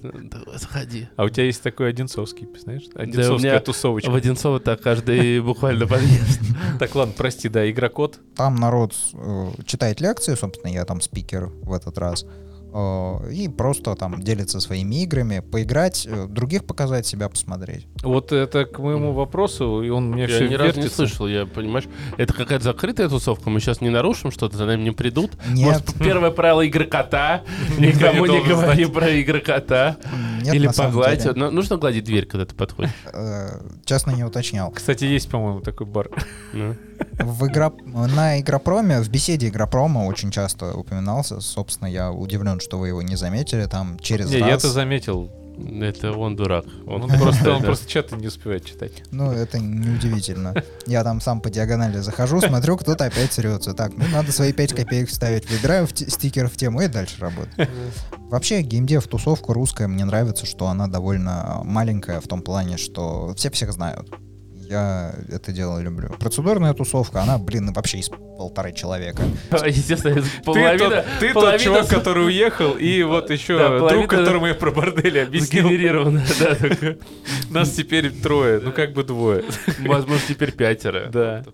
Заходи. А у тебя есть такой Одинцовский, знаешь? Одинцовская меня тусовочка. В Одинцово так каждый буквально подъезд. [laughs] Так, ладно, прости, да, игрокод. Там народ э, читает лекции, собственно, я там спикер в этот раз. Э, и просто там делится своими играми, поиграть, э, других показать, себя посмотреть. Вот это к моему вопросу, и он у меня Я все ни разу не слышал, я, понимаешь, это какая-то закрытая тусовка, мы сейчас не нарушим что-то, за нами не придут. Нет, Может, первое правило игры кота, [laughs] никому не говори про игры кота. нет, Или деле. Ну, Нужно гладить дверь, когда ты подходишь. Э, честно, не уточнял. Кстати, есть, по-моему, такой бар. В игра... На Игропроме, в беседе Игропрома очень часто упоминался. Собственно, я удивлен, что вы его не заметили. Там через Не, раз... я-то заметил. Это он дурак. Он [laughs] просто, он просто чаты не успевает читать. Ну, это неудивительно. Я там сам по диагонали захожу, смотрю, кто-то опять срется. Так, ну надо свои 5 копеек вставить. Выбираю в те- стикер в тему и дальше работаю. Вообще, геймдев тусовка русская, мне нравится, что она довольно маленькая в том плане, что все всех знают. Я это дело люблю. Процедурная тусовка, она, блин, вообще из полторы человека. [laughs] Естественно, Ты половина... тот, ты тот чувак, с- который уехал, и вот еще друг, которому я про бордели объяснил. Сгенерировано, да. [laughs] Нас теперь трое, ну как бы двое. [laughs] Возможно, теперь пятеро. Да.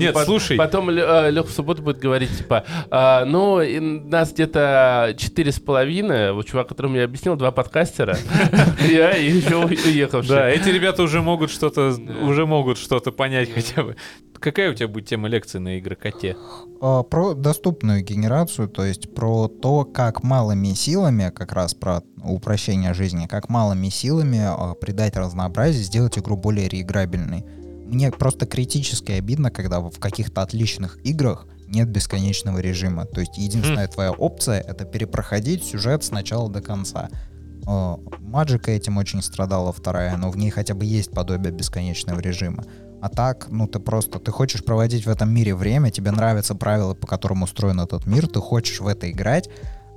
Нет, слушай. Потом Леха в субботу будет говорить, типа, а, ну, нас где-то четыре с половиной, вот чувак, которому я объяснил, два подкастера, я и еще уехавший. Да, эти ребята уже могут что-то, уже могут что-то понять хотя бы. Какая у тебя будет тема лекции на игрокоте? А, Про доступную генерацию, то есть про то, как малыми силами, как раз про упрощение жизни, как малыми силами а, придать разнообразие, сделать игру более реиграбельной. Мне просто критически обидно, когда в каких-то отличных играх нет бесконечного режима. То есть единственная твоя опция — это перепроходить сюжет с начала до конца. А, Маджика этим очень страдала вторая, но в ней хотя бы есть подобие бесконечного режима. А так, ну ты просто, ты хочешь проводить в этом мире время, тебе нравятся правила, по которым устроен этот мир, ты хочешь в это играть,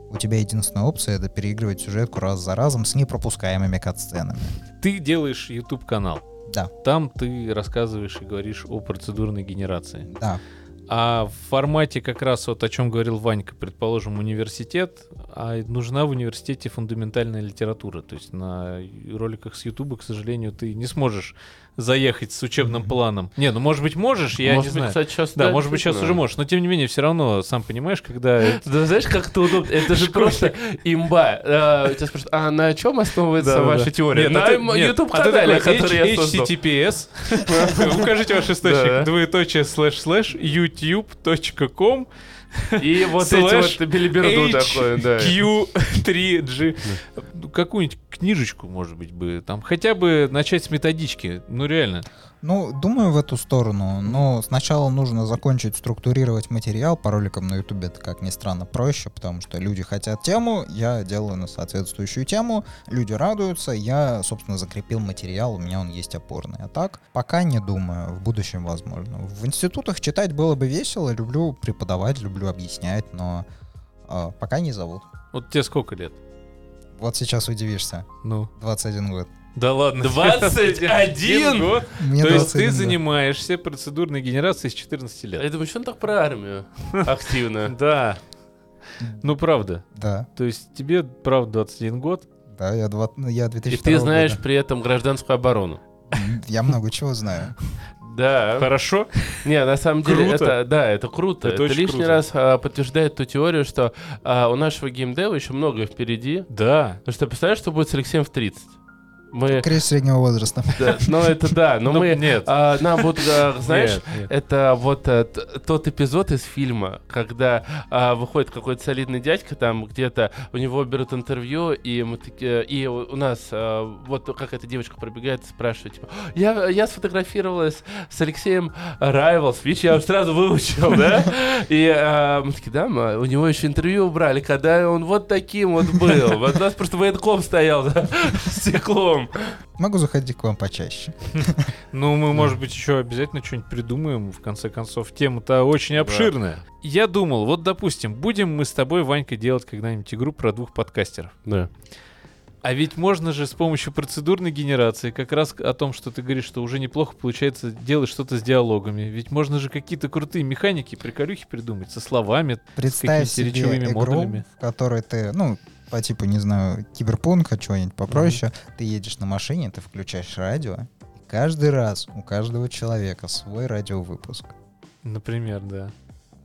у тебя единственная опция это переигрывать сюжетку раз за разом с непропускаемыми катсценами. Ты делаешь YouTube канал. Да, Там ты рассказываешь и говоришь о процедурной генерации. да. А в формате как раз вот о чем говорил Ванька, предположим, университет, а нужна в университете фундаментальная литература. То есть на роликах с Ютуба, к сожалению, ты не сможешь заехать с учебным планом. Не, ну может быть можешь, я Может не быть, знаю. кстати, сейчас Да, может быть сейчас уже можешь, но тем не менее все равно, сам понимаешь, когда [laughs] Да знаешь, как это удобно? Это же просто имба. А, Тебя спрашивают, а на чем основывается ваша теория? Нет, На YouTube-канале, а который я. HTTPS. [laughs] Укажите ваш источник. Да. Двоеточие слэш слэш youtube.com И вот эти вот билиберду такое, да. HQ3G. Какую-нибудь книжечку, может быть, бы там хотя бы начать с методички. Ну, реально. Ну, думаю в эту сторону, но сначала нужно закончить структурировать материал по роликам на ютубе, это, как ни странно, проще, потому что люди хотят тему, я делаю на соответствующую тему, люди радуются, я, собственно, закрепил материал, у меня он есть опорный. А так, пока не думаю, в будущем возможно. В институтах читать было бы весело, люблю преподавать, люблю объяснять, но а, пока не зовут. Вот тебе сколько лет? Вот сейчас удивишься, Ну. 21 год. Да ладно. 21 год? Мне То есть ты 21 год. занимаешься процедурной генерацией с 14 лет? Я думаю, что он так про армию активно. [laughs] Да. Ну, правда. Да, То есть тебе, правда, 21 год? да, я, два- ну, я И 2002 ты знаешь года. при этом гражданскую оборону. Я много чего знаю. Да. Хорошо? Не, на самом деле, Круто. это, да, это круто. Это Это, лишний круто. раз а, подтверждает ту теорию, что а, у нашего геймдева еще многое впереди. Да. Потому что представляешь, что будет с Алексеем в 30? Мы, Крест среднего возраста. да, ну это да, но Ну, мы, нет. а, нам будут, а, знаешь, Нет, нет. Это вот э, т- тот эпизод из фильма, когда а, выходит какой-то солидный дядька, там где-то у него берут интервью, и мы такие, и у нас а, вот какая-то девочка пробегает и спрашивает, типа, я, я сфотографировалась с Алексеем Rivals, видишь, я сразу выучил, да? И а, мы такие, да, мы- у него еще интервью брали, когда он вот таким вот был. Вот у нас просто военком стоял за стеклом. Могу заходить к вам почаще. [laughs] Ну, мы, может быть, еще обязательно что-нибудь придумаем. В конце концов, тема-то очень обширная. Я думал, вот, допустим, будем мы с тобой, Ванька, делать когда-нибудь игру про двух подкастеров. Да. А ведь можно же с помощью процедурной генерации, как раз о том, что ты говоришь, что уже неплохо получается делать что-то с диалогами. Ведь можно же какие-то крутые механики, приколюхи придумать со словами, Представь какими-то себе речевыми игру, модулями. в которой ты, ну, по типу, не знаю, киберпунка, чего-нибудь попроще, ты едешь на машине, ты включаешь радио, и каждый раз у каждого человека свой радиовыпуск, Например, да.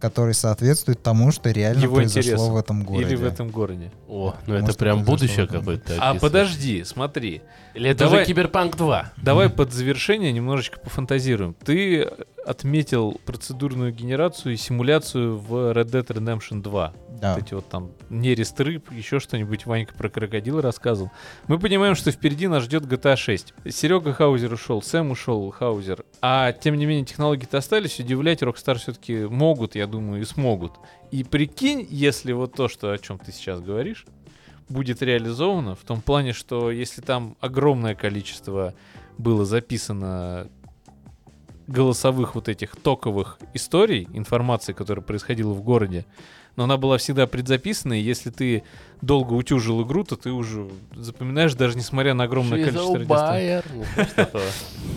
который соответствует тому, что реально Его произошло интересам. в этом городе. Или в этом городе. О, ну Может, это прям будущее какое-то. А подожди, смотри. Или это Давай- уже Киберпанк 2? Давай под завершение немножечко пофантазируем. Ты отметил процедурную генерацию и симуляцию в Red Dead Redemption 2. Да. Вот эти вот там нерест рыб, еще что-нибудь Ванька про крокодила рассказывал. Мы понимаем, что впереди нас ждет GTA 6. Серега Хаузер ушел, Сэм ушел, Хаузер. А тем не менее технологии-то остались. Удивлять Rockstar все-таки могут, я думаю, и смогут. И прикинь, если вот то, что, о чем ты сейчас говоришь, будет реализовано, в том плане, что если там огромное количество было записано голосовых вот этих токовых историй, информации, которая происходила в городе, но она была всегда предзаписана, и если ты долго утюжил игру, то ты уже запоминаешь, даже несмотря на огромное количество радиостанций. Ну?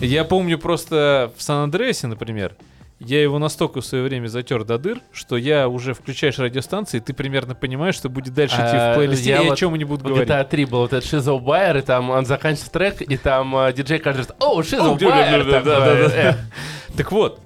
[laughs] Я помню просто в Сан-Андреасе, например, я его настолько в свое время затер до дыр, что я уже включаешь радиостанции, и ты примерно понимаешь, что будет дальше идти А, в плейлисте, я и о чем они будут говорить. GTA 3 был вот этот Шизо Байер, и там он заканчивает трек, и там э, диджей кажется, о, Шизо Байер! Так вот,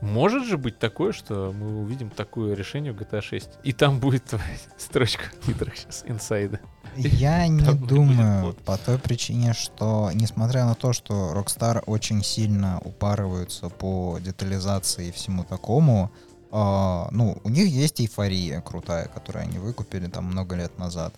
может же быть такое, что мы увидим такое решение в GTA 6, и там будет твоя [laughs] строчка в титрах сейчас, инсайда. Я [laughs] не думаю, по той причине, что несмотря на то, что Rockstar очень сильно упарываются по детализации и всему такому, а, ну, у них есть эйфория крутая, которую они выкупили там много лет назад.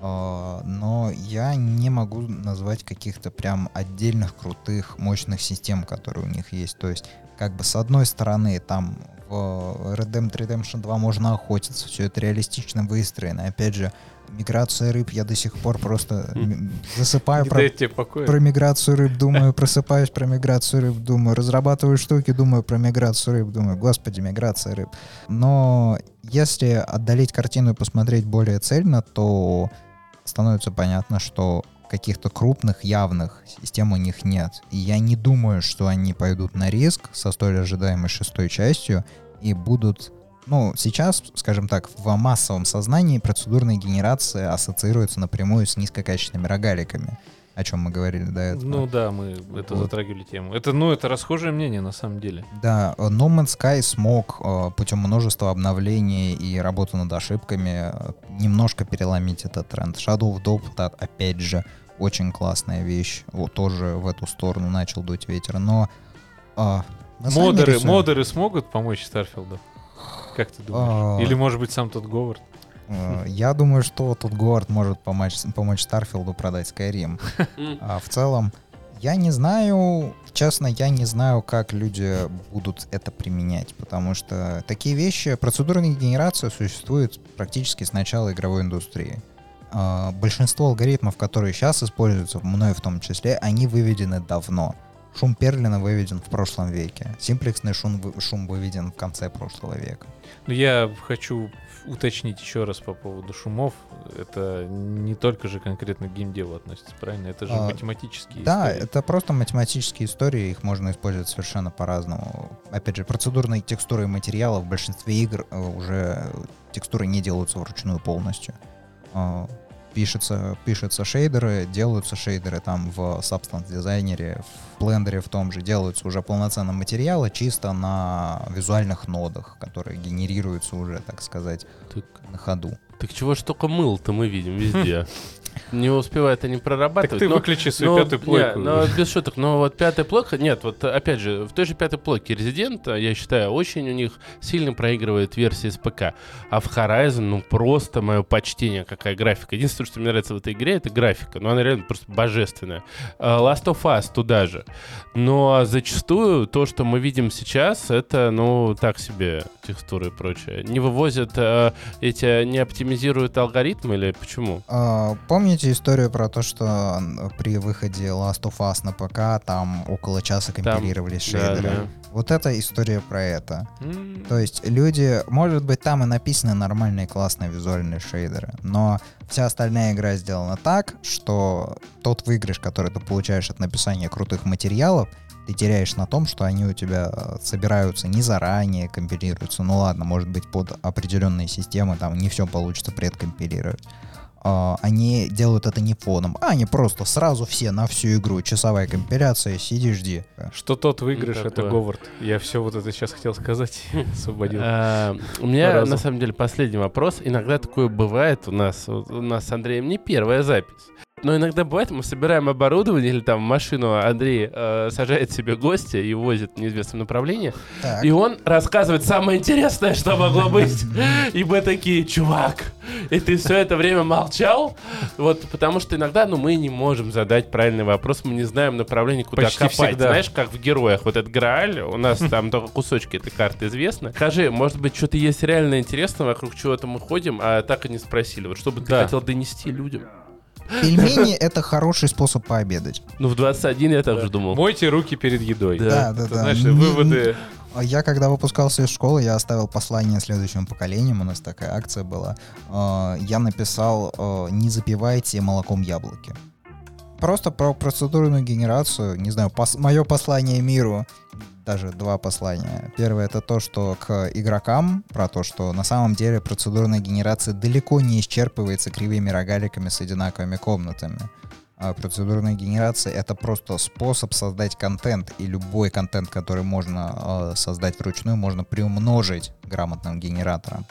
А, но я не могу назвать каких-то прям отдельных крутых, мощных систем, которые у них есть. То есть, как бы с одной стороны, там в Red Dead Redemption 2 можно охотиться, все это реалистично выстроено. Опять же, миграция рыб я до сих пор просто м, засыпаю про, про миграцию рыб, думаю, просыпаюсь про миграцию рыб, думаю, разрабатываю штуки, думаю про миграцию рыб, думаю, господи, миграция рыб. Но если отдалить картину и посмотреть более цельно, то становится понятно, что каких-то крупных, явных систем у них нет. И я не думаю, что они пойдут на риск со столь ожидаемой шестой частью и будут... Ну, сейчас, скажем так, в массовом сознании процедурная генерация ассоциируется напрямую с низкокачественными рогаликами, о чем мы говорили до этого. Ну да, мы это Вот. затрагивали тему. Это, ну, это расхожее мнение на самом деле. Да, No Man's Sky смог э, путем множества обновлений и работы над ошибками э, немножко переломить этот тренд. Shadow of Dope, да, опять же, очень классная вещь. Вот тоже в эту сторону начал дуть ветер. Но сами Модеры, модеры смогут помочь Старфилду? Как ты думаешь? А. Или, может быть, сам тот Говард? Э, Я думаю, что тут Говард может помочь, помочь Старфилду продать Skyrim. А в целом, я не знаю, честно, я не знаю, как люди будут это применять, потому что такие вещи, процедурная генерация существует практически с начала игровой индустрии. А, Большинство алгоритмов, которые сейчас используются, мной в том числе, они выведены давно. Шум Перлина выведен в прошлом веке. Симплексный шум, шум выведен в конце прошлого века. Ну, я хочу уточнить еще раз по поводу шумов. Это не только же конкретно к геймдеву относится, правильно? Это же А, математические Да, истории. это просто математические истории, их можно использовать совершенно по-разному. Опять же, процедурные текстуры и материалы в большинстве игр э, уже текстуры не делаются вручную полностью. Пишется, пишутся шейдеры, делаются шейдеры там в Substance дизайнере, в блендере в том же делаются уже полноценные материалы чисто на визуальных нодах, которые генерируются уже, так сказать, Так, на ходу. так чего ж только мыл-то мы видим везде. [laughs] Не успевает они Так прорабатывать. ты но- выключи свою Ну, пятую плойку. не, ну, без шуток. Но вот пятая плойка, нет, вот опять же, в той же пятой плойке Resident, я считаю, очень у них сильно проигрывает версия с ПК. А в Horizon, ну, просто мое почтение, какая графика. Единственное, что мне нравится в этой игре, это графика. Но она реально просто божественная. А, Last of Us туда же. Но зачастую то, что мы видим сейчас, это, ну, так себе. текстуры и прочее? Не вывозят эти, не оптимизируют алгоритмы или почему? А, помните историю про то, что при выходе Last of Us на ПК там около часа компилировались Да, шейдеры? да. Вот это история про это. М, То есть люди, может быть, там и написаны нормальные классные визуальные шейдеры, но вся остальная игра сделана так, что тот выигрыш, который ты получаешь от написания крутых материалов, ты теряешь на том, что они у тебя э, собираются не заранее, компилируются. Ну ладно, может быть, под определенные системы там не все получится предкомпилировать. А, Они делают это не фоном, а они просто сразу все на всю игру. Часовая компиляция, сиди, жди. Что тот выигрыш, это. Говард. Я все вот это сейчас хотел сказать. [laughs] Освободил. А, У меня, на самом деле, последний вопрос. Иногда такое бывает у нас. У нас с Андреем не первая запись. Но иногда бывает, мы собираем оборудование или там машину, Андрей э, сажает себе гостя и возит в неизвестном направлении, Так. и он рассказывает самое интересное, что могло [laughs] быть. И мы такие, чувак, и ты все это время молчал? Вот потому что иногда, ну, мы не можем задать правильный вопрос, мы не знаем направление, куда Почти копать. всегда. Знаешь, как в героях, вот этот Грааль, у нас [laughs] там только кусочки этой карты известны. Скажи, может быть, что-то есть реально интересное, вокруг чего-то мы ходим, а так и не спросили. Вот что бы ты Да. хотел донести людям? Пельмени — это хороший способ пообедать. Ну, в 21 я так же думал. Мойте руки перед едой. Да. Да, да, Не- выводы. А Я когда выпускался из школы, я оставил послание следующим поколениям. У нас такая акция была. А, Я написал э, «Не запивайте молоком яблоки». Просто про процедурную генерацию, не знаю, мое послание миру, даже два послания. Первое это то, что к игрокам, про то, что на самом деле процедурная генерация далеко не исчерпывается кривыми рогаликами с одинаковыми комнатами. А процедурная генерация это просто способ создать контент, и любой контент, который можно э, создать вручную, можно приумножить грамотным генератором.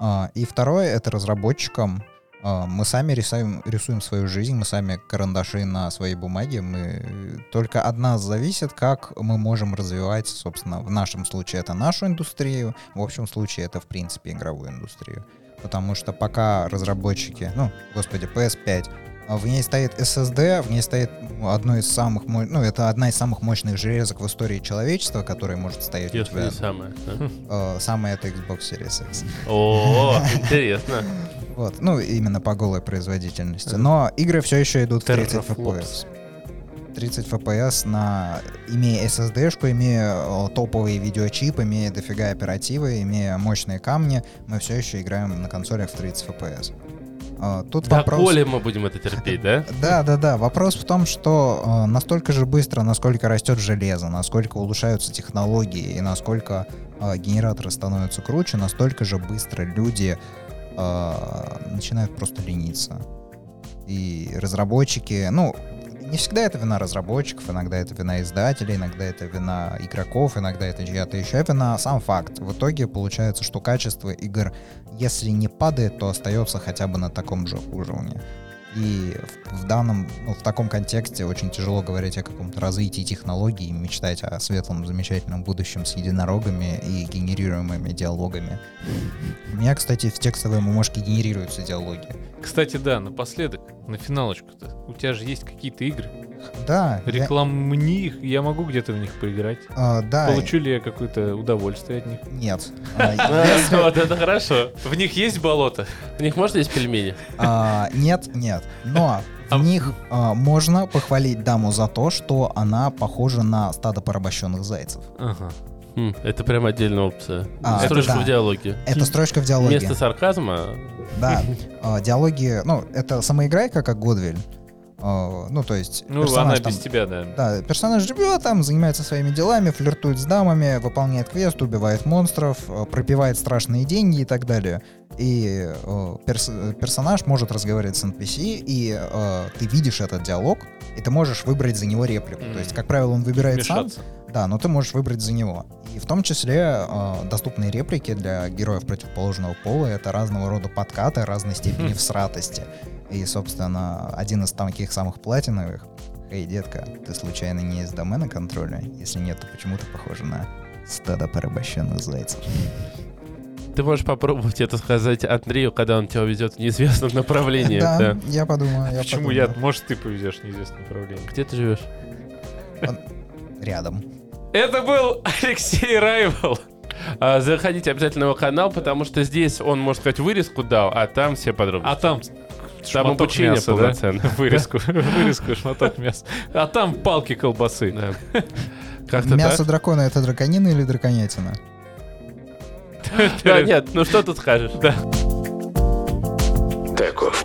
А, и второе это разработчикам. А, мы сами рисуем, рисуем свою жизнь, мы сами карандаши на своей бумаге. Мы только от нас зависит, как мы можем развивать, собственно, в нашем случае это нашу индустрию, в общем случае это в принципе игровую индустрию. Потому что пока разработчики, ну, господи, PS5, а в ней стоит SSD, в ней стоит ну, одно из самых, ну, это одна из самых мощных железок в истории человечества, которая может стоять у Если тебя. не самое. да. Э, самое это Xbox Series X. О, [laughs] интересно. Вот, ну, именно по голой производительности. Но игры все еще идут в 30 Teraflops. FPS. 30 FPS на... имея SSD-шку, имея э, топовые видеочипы, имея дофига оперативы, имея мощные камни, мы все еще играем на консолях в 30 FPS. Э, Тут Да, вопрос... Коля мы будем это терпеть, да? [laughs] Да, да, да. Вопрос в том, что э, настолько же быстро, насколько растет железо, насколько улучшаются технологии и насколько э, генераторы становятся круче, настолько же быстро люди э, начинают просто лениться. И разработчики, ну, не всегда это вина разработчиков, иногда это вина издателей, иногда это вина игроков, иногда это чья-то еще вина. Сам факт. В итоге получается, что качество игр, если не падает, то остается хотя бы на таком же уровне. И в, данном, ну, в таком контексте очень тяжело говорить о каком-то развитии технологий мечтать о светлом, замечательном будущем с единорогами и генерируемыми диалогами. У меня, кстати, в текстовой бумажке генерируются диалоги. Кстати, да, напоследок, на финалочку-то. У тебя же есть какие-то игры. Да, я- Рекламни их, я могу где-то в них поиграть. а, да, Получу ли я какое-то удовольствие от них? нет. [laughs] А, если- [laughs] Вот это хорошо. В них есть болото? У них можно есть пельмени? А, нет, нет. Но в них а, можно похвалить даму за то, что она похожа на стадо порабощенных зайцев. Ага. Хм, Это прям отдельная опция. А, Строчка да. в диалоге. Это строчка в диалоге. Вместо сарказма Да. [laughs] А, диалоги, ну, это самоиграйка, как Годвиль. А, ну, то есть Ну, персонаж она там- без тебя, да. Да, персонаж живет там, занимается своими делами, флиртует с дамами, выполняет квест, убивает монстров, э, пропивает страшные деньги и так далее. И перс- персонаж может разговаривать с NPC, и э, ты видишь этот диалог, и ты можешь выбрать за него реплику. То есть, как правило, он выбирает сам. Да, но ты можешь выбрать за него. И в том числе э, доступные реплики для героев противоположного пола — это разного рода подкаты разной [laughs] степени всратости. И, собственно, один из таких самых платиновых Эй, детка, ты случайно не из домена контроля? Если нет, то почему ты похожа на стадо порабощенных зайцев? Ты можешь попробовать это сказать Андрею, когда он тебя ведет в неизвестном направлении. Да, Да. я подумаю, я Почему подумаю. я? Может, ты повезешь в неизвестное направление. Где ты живешь? Рядом. Это был Алексей Райвел. А, Заходите обязательно на его канал, потому что здесь он, можно сказать, вырезку дал, а там все подробности. А там Там шматок обучение мяса, да? полноценное. [laughs] Вырезку, вырезку, шматок мяса. А там палки колбасы. Да. [laughs] Как-то Мясо так? дракона это драконина или драконятина? [laughs] Да, нет, ну что тут скажешь? Да. Таков.